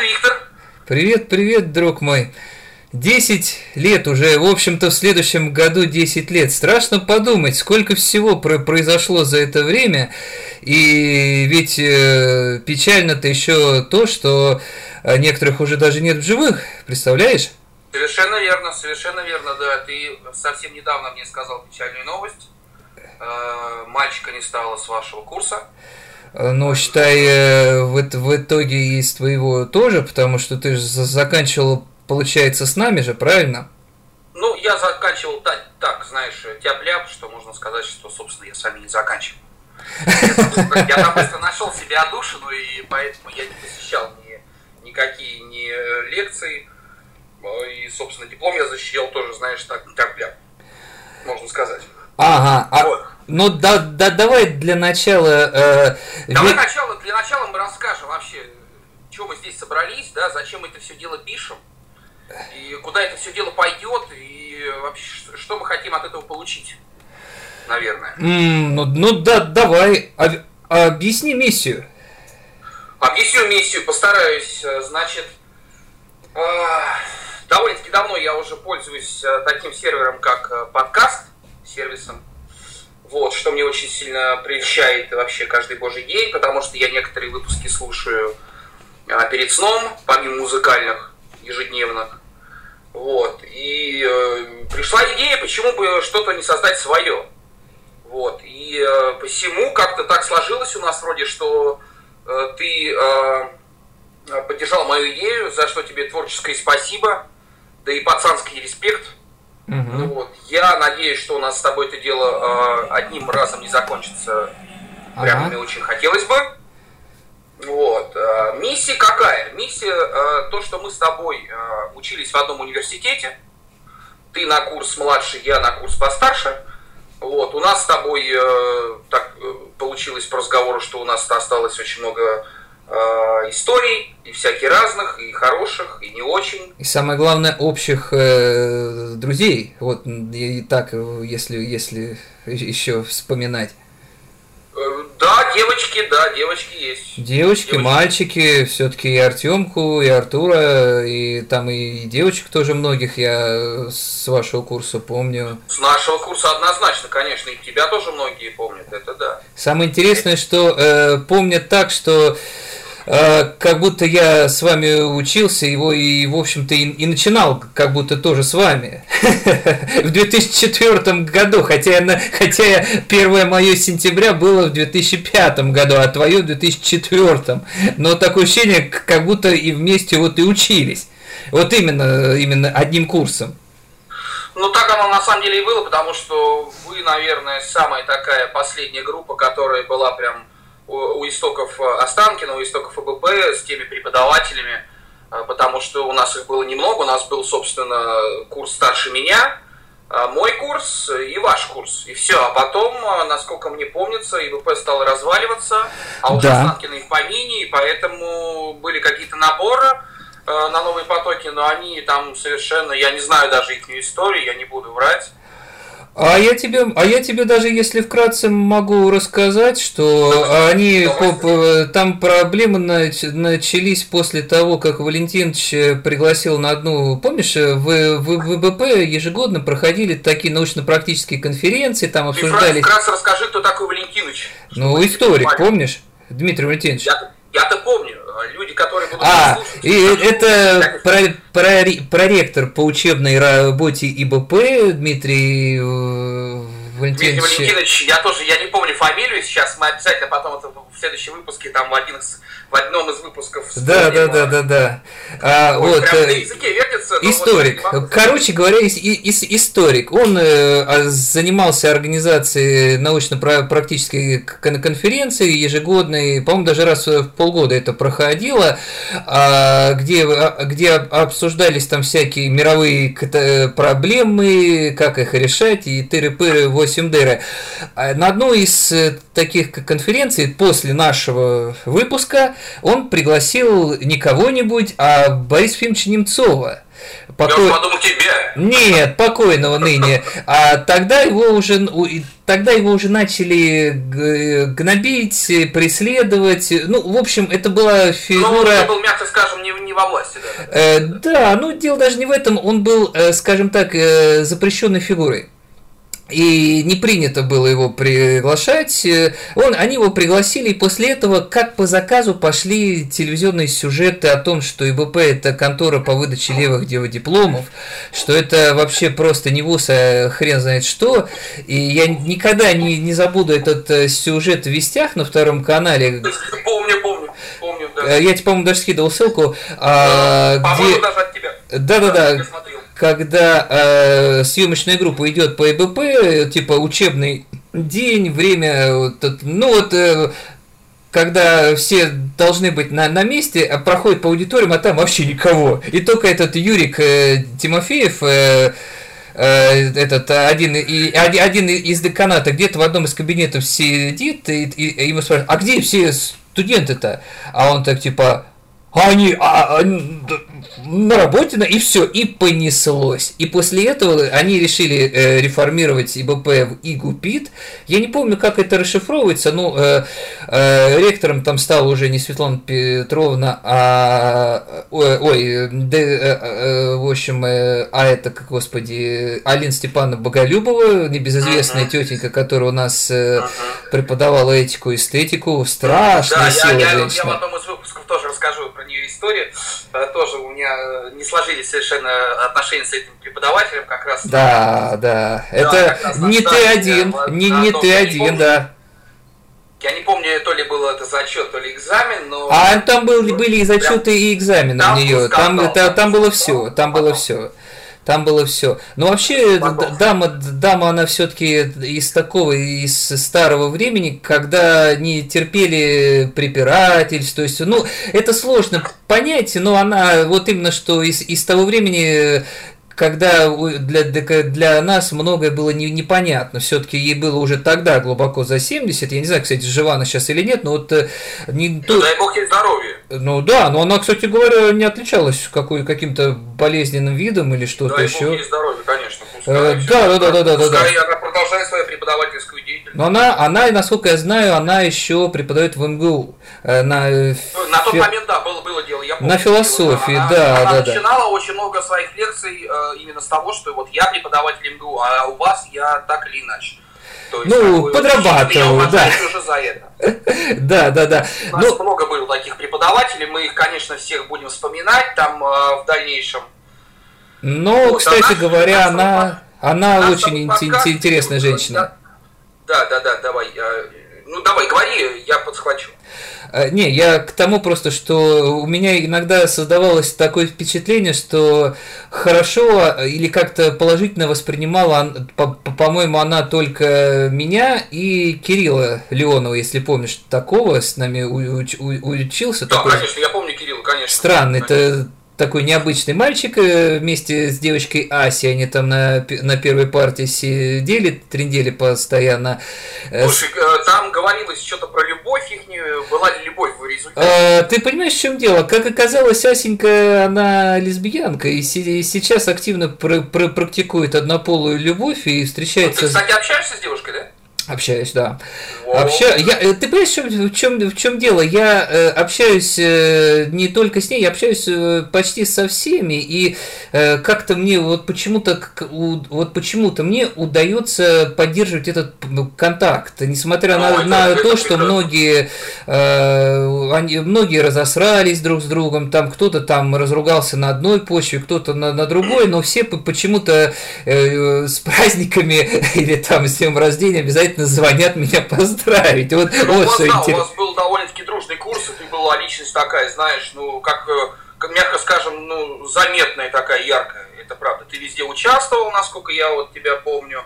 Виктор. Привет, привет, друг мой. Десять лет уже, в общем-то, в следующем году 10 лет. Страшно подумать, сколько всего произошло за это время. И ведь э, печально-то еще то, что э, некоторых уже даже нет в живых, представляешь? Совершенно верно, совершенно верно, да. Ты совсем недавно мне сказал печальную новость. Э, мальчика не стало с вашего курса. Э, ну, считай, э, в, в итоге из твоего тоже, потому что ты же заканчивал получается, с нами же, правильно? Ну, я заканчивал так, так знаешь, тяп-ляп, что можно сказать, что, собственно, я с вами не заканчивал. Я там просто нашел себе отдушину, и поэтому я не посещал ни, никакие ни лекции. И, собственно, диплом я защищал тоже, знаешь, так, тяп-ляп, можно сказать. Ага, а, вот. ну да, да, давай для начала... Э, давай ведь... начало, для начала мы расскажем вообще, что мы здесь собрались, да, зачем мы это все дело пишем и куда это все дело пойдет, и вообще, что мы хотим от этого получить, наверное. Mm, ну, ну да, давай, об, объясни миссию. Объясню миссию, постараюсь, э, значит, э, довольно-таки давно я уже пользуюсь э, таким сервером, как подкаст, сервисом, вот, что мне очень сильно прельщает вообще каждый божий день, потому что я некоторые выпуски слушаю перед сном, помимо музыкальных, ежедневных. Вот. И э, пришла идея, почему бы что-то не создать свое. Вот. И э, посему как-то так сложилось у нас вроде, что э, ты э, поддержал мою идею, за что тебе творческое спасибо, да и пацанский респект. Угу. Вот. Я надеюсь, что у нас с тобой это дело э, одним разом не закончится. Прямо ага. мне очень хотелось бы. Вот. Э, миссия какая? Миссия э, то, что мы с тобой э, учились в одном университете. Ты на курс младше, я на курс постарше. Вот. У нас с тобой так получилось по разговору, что у нас осталось очень много историй, и всяких разных, и хороших, и не очень. И самое главное, общих э, друзей. Вот и так, если, если еще вспоминать. Да, девочки, да, девочки есть. Девочки, девочки. мальчики, все-таки и Артемку, и Артура, и там и девочек тоже многих я с вашего курса помню. С нашего курса однозначно, конечно, и тебя тоже многие помнят, это да. Самое интересное, что э, помнят так, что как будто я с вами учился, его и, в общем-то, и, и начинал как будто тоже с вами. В 2004 году, хотя, я, хотя я, первое мое сентября было в 2005 году, а твое в 2004. Но такое ощущение, как будто и вместе вот и учились. Вот именно, именно одним курсом. Ну, так оно на самом деле и было, потому что вы, наверное, самая такая последняя группа, которая была прям у, истоков э, Останкина, у истоков ФБП с теми преподавателями, э, потому что у нас их было немного, у нас был, собственно, курс старше меня, э, мой курс и ваш курс, и все. А потом, насколько мне помнится, ИВП стал разваливаться, а уже да. Останкина и в помине, и поэтому были какие-то наборы на новые потоки, но они там совершенно, я не знаю даже их историю, я не буду врать. А я тебе, а я тебе даже если вкратце могу рассказать, что они там проблемы начались после того, как Валентинович пригласил на одну, помнишь, в, в ВБП ежегодно проходили такие научно-практические конференции, там обсуждали. Вкратце расскажи, кто такой Валентинович. Ну историк, помнишь, Дмитрий Валентинович? Я, я-то помню люди, которые будут а, слушать. И это про, про, проректор по учебной работе ИБП Дмитрий э, Валентинович. Дмитрий Валентинович, я тоже, я не помню фамилию сейчас, мы обязательно потом это в следующем выпуске, там в, один из, в одном из выпусков Да, да, да, да, да. А, Ой, вот, прям на э, языке вертится. Историк. Вот, Короче говоря, ис, ис, историк. Он э, а, занимался организацией научно-практической конференции ежегодной, по-моему, даже раз в полгода это проходило, а, где, а, где обсуждались там всякие мировые проблемы, как их решать, и тыры-пыры 8 дыры. А на одной из э, таких конференций после нашего выпуска он пригласил не кого-нибудь, а Бориса Ефимовича Немцова. Покой... Я подумал тебя. Нет, покойного ныне. А тогда его уже тогда его уже начали гнобить, преследовать. Ну, в общем, это была фигура... Ну, он был, мягко скажем, не, не во власти. Да, э, да, ну, дело даже не в этом. Он был, э, скажем так, э, запрещенной фигурой и не принято было его приглашать. Он, они его пригласили, и после этого, как по заказу, пошли телевизионные сюжеты о том, что ИБП – это контора по выдаче левых дипломов, что это вообще просто не вуз, а хрен знает что. И я никогда не, не забуду этот э, сюжет в «Вестях» на втором канале. Помню, помню, помню, да. Я тебе, по-моему, даже скидывал ссылку. А, где... даже от тебя. Да-да-да. Да, когда э, съемочная группа идет по ИБП, типа учебный день, время, ну вот э, когда все должны быть на, на месте, а проходит по аудиториям, а там вообще никого. И только этот Юрик э, Тимофеев, э, э, этот один, и, один из деканата где-то в одном из кабинетов сидит, и, и, и ему спрашивают, а где все студенты-то? А он так типа, они, а, а, на работе, и все, и понеслось. И после этого они решили э, реформировать ИБП в ИГУПИТ. Я не помню, как это расшифровывается, но э, э, ректором там стала уже не Светлана Петровна, а ой, ой да, э, э, в общем, э, а это, как господи, Алина Степановна Боголюбова, небезызвестная uh-huh. тетенька, которая у нас э, uh-huh. преподавала этику, эстетику, страшная да, сила я, женщина. Я, я в одном из выпусков тоже расскажу историю. Э, тоже у меня Э, не сложились совершенно отношения с этим преподавателем как раз. Да, да. Это не ты один, не, не ты один, да. Я не помню, то ли был это зачет, то ли экзамен, но... А там был, были и зачеты, и экзамены у нее. Там, там, там было все, там было все. Там было все. Но вообще дама, дама, она все-таки из такого, из старого времени, когда не терпели препирательств. То есть, ну, это сложно понять, но она вот именно что из, из того времени когда для, для нас многое было не, непонятно. Все-таки ей было уже тогда глубоко за 70. Я не знаю, кстати, жива она сейчас или нет, но вот... Э, не, ну, то... дай бог ей здоровья. Ну да, но она, кстати говоря, не отличалась какой, каким-то болезненным видом или что-то дай еще. Дай бог ей здоровья, конечно. Пускай, э, да, да, да, да, да, пускай да. она продолжает свою преподавательскую. Но она, она, насколько я знаю, она еще преподает в МГУ. Э, на, ну, на тот фи... момент, да, было, было дело. Я помню, на философии, она, да, она да, начинала да. очень много своих лекций э, именно с того, что вот я преподаватель МГУ, а у вас я так или иначе. То есть, ну, подрабатывал, да. уже за это. да, да, да. У нас ну... много было таких преподавателей, мы их, конечно, всех будем вспоминать там э, в дальнейшем. Ну, вот, кстати а говоря, она, она очень интересная женщина. Да, да, да, давай. Ну, давай, говори, я подсхвачу. Э, не, я к тому просто, что у меня иногда создавалось такое впечатление, что хорошо или как-то положительно воспринимала, по-моему, она только меня и Кирилла Леонова, если помнишь, такого с нами учился. Да, такой... конечно, я помню Кирилла, конечно. Странный, это такой необычный мальчик э, вместе с девочкой Аси. Они там на, на первой партии сидели, трендели постоянно. Э, Слушай, э, там говорилось что-то про любовь их, была ли любовь в результате? А, ты понимаешь, в чем дело? Как оказалось, Асенька, она лесбиянка, и сейчас активно пр пр практикует однополую любовь и встречается... Ну, ты, кстати, общаешься с девушкой, да? Общаюсь, да. Обща... Я... Э, ты понимаешь, в чем, в чем дело? Я э, общаюсь э, не только с ней, я общаюсь э, почти со всеми, и э, как-то мне вот почему-то вот почему-то мне удается поддерживать этот контакт, несмотря на, на то, что многие э, они, многие разосрались друг с другом, там кто-то там разругался на одной почве, кто-то на, на другой, но все почему-то э, с праздниками или там с днем рождения обязательно обязательно звонят меня поздравить. Вот, ну, вот вас, да, у вас был довольно-таки дружный курс, и ты была личность такая, знаешь, ну, как, э, как мягко скажем, ну, заметная такая, яркая. Это правда. Ты везде участвовал, насколько я вот тебя помню.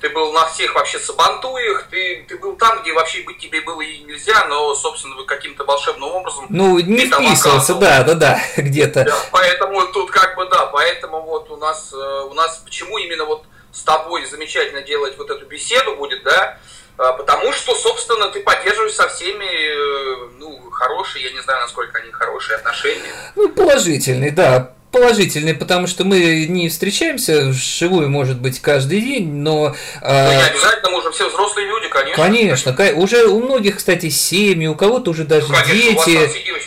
Ты был на всех вообще сабантуях, ты, ты был там, где вообще быть тебе было и нельзя, но, собственно, каким-то волшебным образом... Ну, не вписывался, да, да, да, где-то. Да, поэтому тут как бы, да, поэтому вот у нас, э, у нас почему именно вот с тобой замечательно делать вот эту беседу будет, да, а, потому что, собственно, ты поддерживаешь со всеми, э, ну, хорошие, я не знаю, насколько они хорошие отношения. Ну, положительные, да, положительный, потому что мы не встречаемся вживую, может быть, каждый день, но... А, ну, не обязательно, мы уже все взрослые люди, конечно. Конечно, конечно. уже у многих, кстати, семьи, у кого-то уже даже ну, конечно, дети.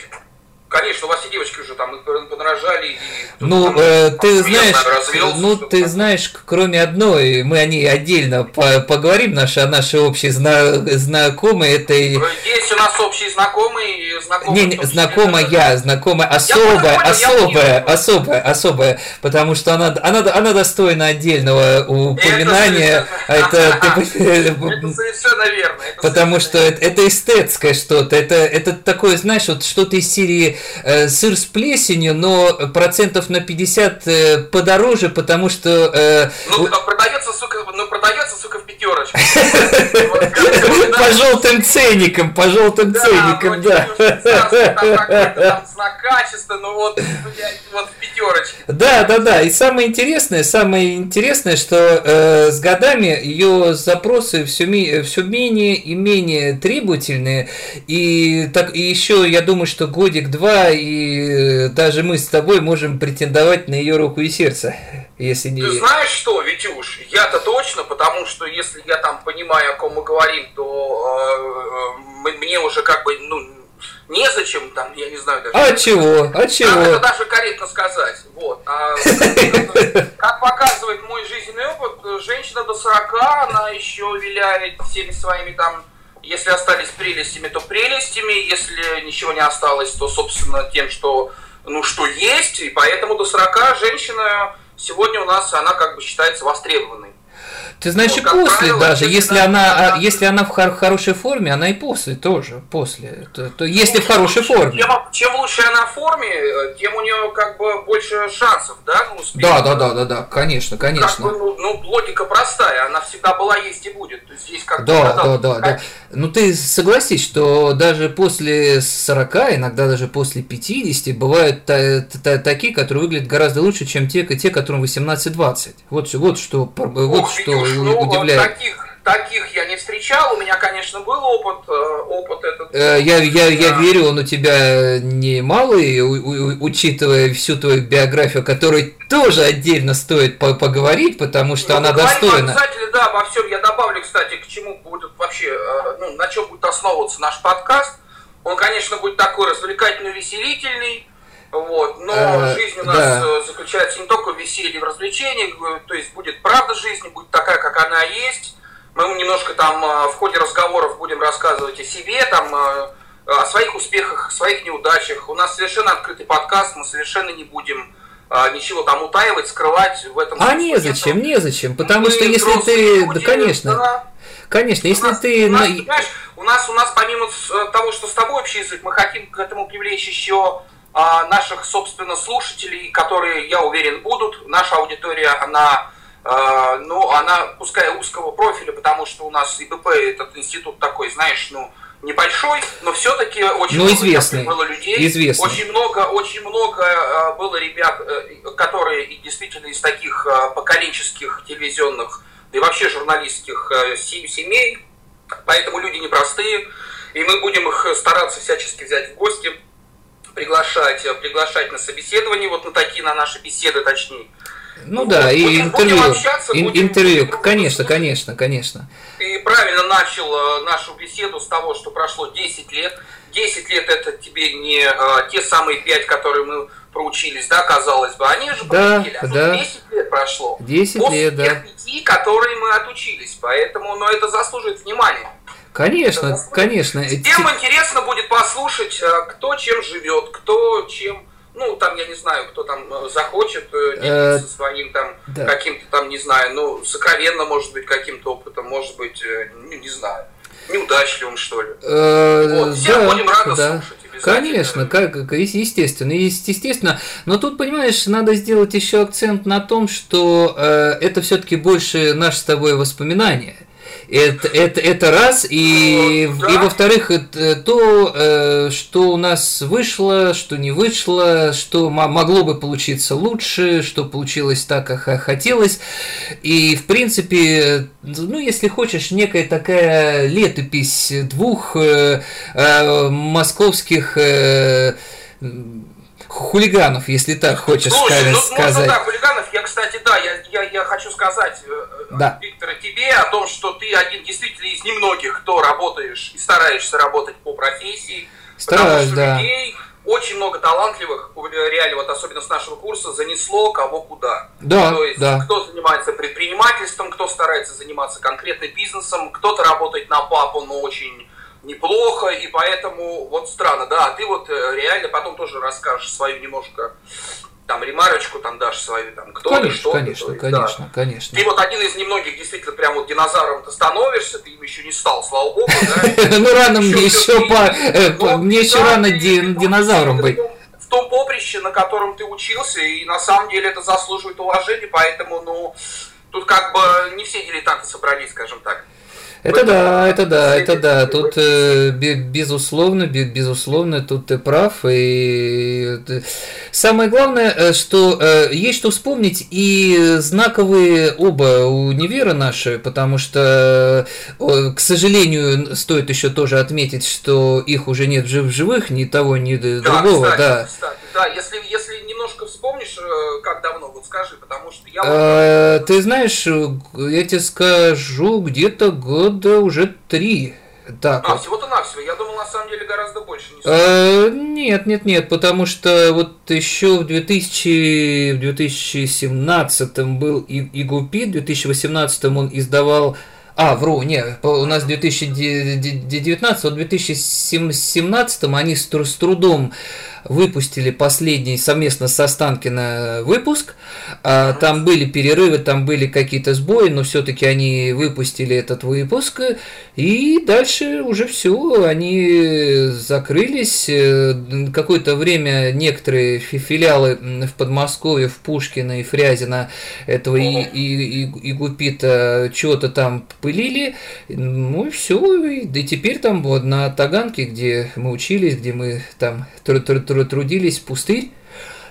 Конечно, у вас и девочки уже там подорожали. И ну, там, э, ты знаешь, развелся, ну ты знаешь, кроме одной, мы о ней отдельно по поговорим, наши, наши общие зна знакомые. Это... Есть у нас общие знакомые, знакомые. Не, не знакомая, да. знакомая, особая, я особая, я особая, особая, потому что она, она, она достойна отдельного упоминания. Это, это, это совершенно верно. Потому что это, это эстетское что-то, это, это такое, знаешь, вот что-то из серии э, сыр с плесенью, но процентов на 50 э, подороже, потому что... Э, ну, продается, сука, ну, продается, пятерочку. По желтым ценникам, по желтым ценникам, да. Знак качества, ну вот, вот в пятерочке. Да, да, да. И самое интересное, самое интересное, что э, с годами ее запросы все, все менее и менее требовательные. И так и еще я думаю, что годик-два и даже мы с тобой можем претендовать на ее руку и сердце. Если не... Ты знаешь что, Витюш, я-то точно, потому что если я там понимаю, о ком мы говорим, то э, э мне уже как бы, ну, незачем там, я не знаю даже. А чего? А чего? это даже корректно сказать. Вот. А, как показывает мой жизненный опыт, женщина до 40, она еще виляет всеми своими там если остались прелестями, то прелестями, если ничего не осталось, то, собственно, тем, что, ну, что есть, и поэтому до 40 женщина сегодня у нас, она как бы считается востребованной. Ты знаешь, ну, и после правило, даже, если она, да. если она в хор- хорошей форме, она и после тоже, после. То, то если ну, в хорошей лучше, форме. Чем, чем лучше она в форме, тем у нее как бы больше шансов, да, на успех. Да, да, да, да, да, конечно, конечно. Как бы, ну, ну, логика простая, она всегда была, есть и будет. То есть здесь как да, да, да, да. Ну ты согласись, что даже после 40, иногда даже после 50 бывают та, та, такие, которые выглядят гораздо лучше, чем те, те которым 18-20. Вот, вот что, вот что ну, удивляет. Таких, таких я не встречал. У меня, конечно, был опыт, э, опыт этот. Э, я, я, я верю, он у тебя немалый, учитывая всю твою биографию, которой тоже отдельно стоит поговорить, потому что ну, она достойна. Обязательно, да, во всем. Я добавлю, кстати, к чему будет вообще, э, ну, на чем будет основываться наш подкаст. Он, конечно, будет такой развлекательный, веселительный вот. Но а, жизнь у нас да. Э, заключается не только в веселье, в развлечениях, э, то есть будет правда жизни, будет такая, как она есть. Мы немножко там в ходе разговоров будем рассказывать о себе, там, о своих успехах, своих неудачах. У нас совершенно открытый подкаст, мы совершенно не будем ничего там утаивать, скрывать в этом. А незачем, незачем, потому мы что если ты, люди, да, конечно, да. конечно, если нас, ты, у нас, понимаешь, у нас, у нас помимо того, что с тобой общий язык, мы хотим к этому привлечь еще наших, собственно, слушателей, которые, я уверен, будут. Наша аудитория, она, а, ну, она, пускай узкого профиля, потому что у нас ИБП, этот институт такой, знаешь, ну, небольшой, но все-таки очень ну, известный, много людей, известный. очень много, очень много а, было ребят, э, которые действительно из таких поколенческих телевизионных, да и вообще журналистских э, семей, поэтому люди непростые, и мы будем их стараться всячески взять в гости приглашать, э, приглашать на собеседование, вот на такие, на наши беседы, точнее. Ну вот, да, и будем, интервью. Будем общаться, Ин, будем, интервью, будем, конечно, конечно, конечно. Ты правильно начал э, нашу беседу с того, что прошло 10 лет. 10 лет это тебе не а, те самые 5, которые мы проучились, да, казалось бы, они же да, пролетели. А да. 10 лет прошло. 10 После лет, тех да. 5, которые мы отучились. Поэтому, но это заслуживает внимания. Конечно, конечно. Всем интересно будет послушать, э, кто чем живет, кто чем, ну, там, я не знаю, кто там э, захочет э, делиться своим там да. каким-то там, не знаю, ну, сокровенно, может быть, каким-то опытом, может быть, ну, не знаю, неудачливым, что ли. Вот, да, будем рады да. слушать. Конечно, как, естественно, естественно. Но тут, понимаешь, надо сделать еще акцент на том, что э, это все-таки больше наше с тобой воспоминание. Это, это, это раз. И, да. и во-вторых, то, э, что у нас вышло, что не вышло, что могло бы получиться лучше, что получилось так, как хотелось. И, в принципе, ну, если хочешь, некая такая летопись двух э, э, московских хулиганов, если так хочешь Слушай, ну, сказать. Можно, да, хулиганов. Я, кстати, да, я, я, я хочу сказать, да. Виктор, тебе о том, что ты один действительно из немногих, кто работаешь и стараешься работать по профессии. Стараюсь, да. людей очень много талантливых, реально, вот особенно с нашего курса, занесло кого куда. Да, То есть, да. кто занимается предпринимательством, кто старается заниматься конкретным бизнесом, кто-то работает на папу, но очень неплохо, и поэтому вот странно, да, а ты вот э, реально потом тоже расскажешь свою немножко там ремарочку там дашь свою, там, кто конечно, что конечно, ты. Конечно, да. конечно. Ты вот один из немногих действительно прям вот динозавром ты становишься, ты им еще не стал, слава богу, да? Ну рано мне еще по... Мне еще рано динозавром быть. В том поприще, на котором ты учился, и на самом деле это заслуживает уважения, поэтому, ну, тут как бы не все дилетанты собрались, скажем так. Это да, это да, это да. Тут э, безусловно, безусловно, тут ты прав. И самое главное, э, что э, есть что вспомнить и знаковые оба универа наши, потому что, к сожалению, стоит еще тоже отметить, что их уже нет в живых, ни того, ни другого, кстати, да. Кстати, да, если, если немножко вспомнишь, вот скажи, потому что я... Ты знаешь, я тебе скажу, где-то год года уже три. Так а, вот. всего-то навсего. Я думал, на самом деле, гораздо больше. Не э, нет, нет, нет, потому что вот еще в 2000, в 2017 был Игупи, в 2018 он издавал а, вру, не, у нас 2019, вот в 2017 они с, с трудом выпустили последний совместно с Останкино выпуск. А, там были перерывы, там были какие-то сбои, но все-таки они выпустили этот выпуск. И дальше уже все, они закрылись. Э, какое-то время некоторые филиалы в Подмосковье, в Пушкино и Фрязино этого и, и, и, и Гупита чего-то там пылили. Ну и все. И, теперь там вот на Таганке, где мы учились, где мы там трудились, пустырь,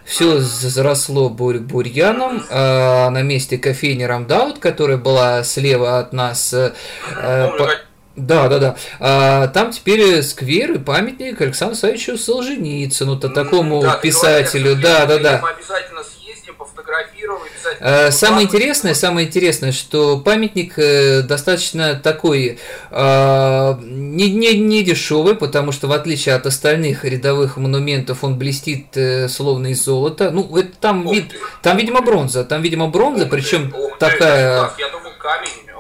все заросло бур бурьяном. А на месте кофейни Рамдаут, которая была слева от нас, э, по... Да, да, да. А, там теперь сквер и памятник Александру Савичу Солженицыну, то такому да, писателю. Да, да, да. Обязательно э, Самое интересное, самое интересное, что памятник э, достаточно такой э, не, не, не дешевый, потому что в отличие от остальных рядовых монументов он блестит словно из золота. Ну, это там, вид, там, видимо, бронза. Там, видимо, бронза, причем такая. я думаю, камень.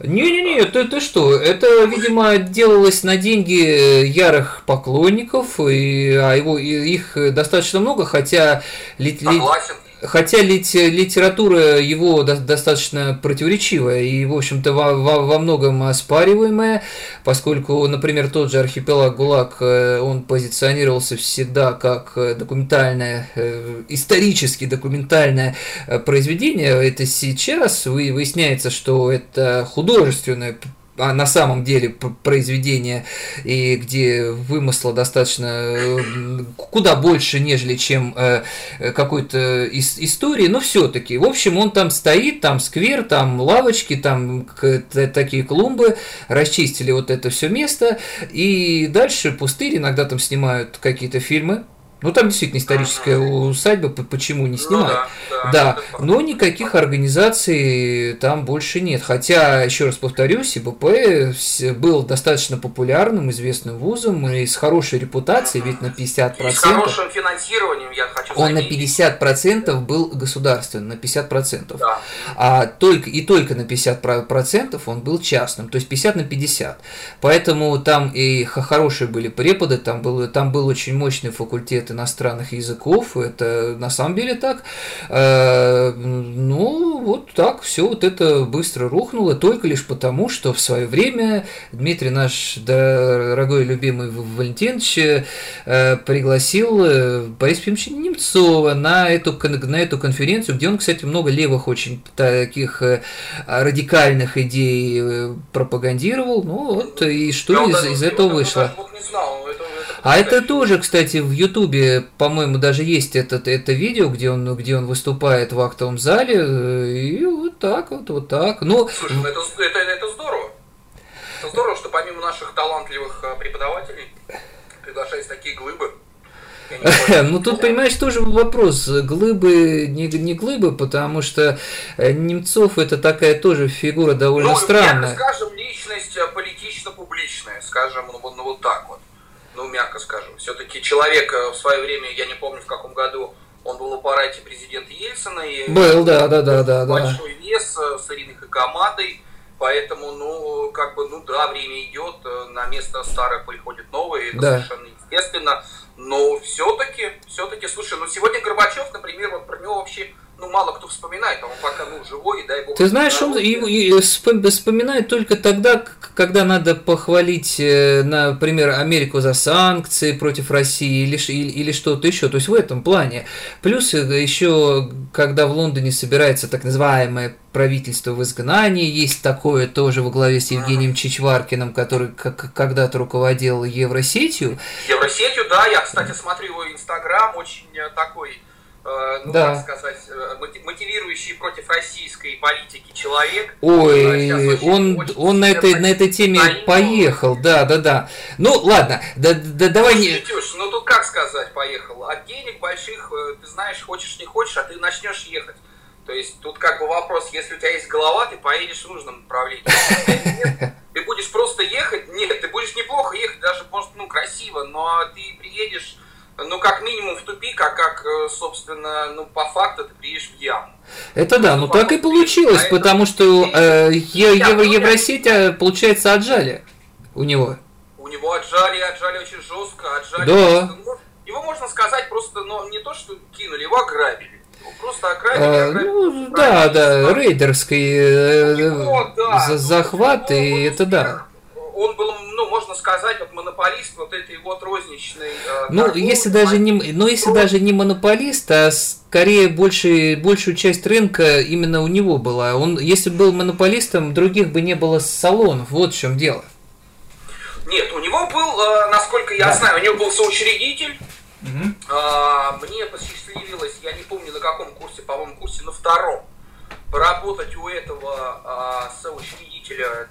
Не-не-не, ты, ты что? Это, видимо, делалось на деньги ярых поклонников, и, а его, их достаточно много, хотя... Согласен. Хотя литература его достаточно противоречивая и, в общем-то, во, во, во многом оспариваемая, поскольку, например, тот же архипелаг ГУЛАГ, э, он позиционировался всегда как документальное, э, исторически документальное э, произведение. Это сейчас выясняется, что это художественное а на самом деле произведение, и где вымысла достаточно куда больше, нежели чем э, какой-то из истории, но все-таки. В общем, он там стоит, там сквер, там лавочки, там такие клумбы, расчистили вот это все место, и дальше пустырь, иногда там снимают какие-то фильмы, ну, там действительно историческая усадьба, почему не снимать? Ну, да, да, да. но никаких организаций там больше нет. Хотя, еще раз повторюсь, ИБП был достаточно популярным, известным вузом и с хорошей репутацией, ведь на 50%... И с хорошим финансированием, я хочу Он на 50% был государственным, на 50%. Да. А только, и только на 50% он был частным, то есть 50 на 50. Поэтому там и хорошие были преподы, там был, там был очень мощный факультет иностранных языков, это на самом деле так. Э, ну, вот так все вот это быстро рухнуло, только лишь потому, что в свое время Дмитрий наш дорогой любимый Валентинович э, пригласил э, Бориса Пимовича Немцова на эту, на эту конференцию, где он, кстати, много левых очень таких радикальных идей пропагандировал. Ну вот, и что из, из этого вышло? Не знал, это а это тоже, кстати, в Ютубе, по-моему, даже есть этот, это видео, где он, где он выступает в актовом зале, и вот так вот, вот так. Ну, Слушай, ну это, это, это здорово. Это здорово, что помимо наших талантливых э, преподавателей приглашаются такие глыбы. Ну тут, понимаешь, тоже вопрос. Глыбы, не, не глыбы, потому что э, Немцов это такая тоже фигура довольно ну, странная. скажем, личность э, политично-публичная, скажем, ну, ну вот так вот. Ну, мягко скажем. Все-таки человек в свое время, я не помню в каком году, он был в аппарате президента Ельцина. И был, да, да, да, да. Большой да. вес с Ириной Хакамадой. Поэтому, ну, как бы, ну да, время идет, на место старое приходит новое, это да. совершенно естественно. Но все-таки, все-таки, слушай, ну сегодня Горбачев, например, вот про него вообще ну, мало кто вспоминает, а он пока, ну, живой, дай бог. Ты знаешь, он и, и вспоминает только тогда, когда надо похвалить, э, например, Америку за санкции против России или, или, или что-то еще. То есть в этом плане. Плюс э, еще, когда в Лондоне собирается так называемое правительство в изгнании, есть такое тоже во главе с Евгением Чичваркиным, который когда-то руководил Евросетью. Евросетью, да, я, кстати, смотрю его Инстаграм, очень э, такой ну, да. как сказать, э, мотивирующий против российской политики человек. Ой, э, он, очень он на, этой, на этой теме наивно. поехал, да, да, да. Ну, ладно, да, да, давай не... Шутешь, ну, тут как сказать поехал? От денег больших, ты знаешь, хочешь, не хочешь, а ты начнешь ехать. То есть тут как бы вопрос, если у тебя есть голова, ты поедешь в нужном направлении. Нет, ты будешь просто ехать, нет, ты будешь неплохо ехать, даже, может, ну, красиво, но ты приедешь ну, как минимум в тупик, а как, э, собственно, ну, по факту ты приедешь в яму. Это да, ну, ну так и получилось, а потому что э, Евро, Евросеть, а, получается, отжали у него. У него отжали, отжали очень жестко, отжали. Да. Просто, ну, его можно сказать просто, ну, не то, что кинули, его ограбили. Его просто ограбили. А, ограбили ну, да, да, рейдерский э, него, да, ну, захват, и это да он был, ну, можно сказать, вот монополист вот этой вот розничной. Э, ну, торговли, если даже не, ну, если даже не монополист, а скорее больше, большую часть рынка именно у него была. Он, если был монополистом, других бы не было салонов. Вот в чем дело. Нет, у него был, э, насколько я да. знаю, у него был соучредитель. Угу. Мне посчастливилось, я не помню на каком курсе, по-моему, курсе на втором поработать у этого а, соучредителя,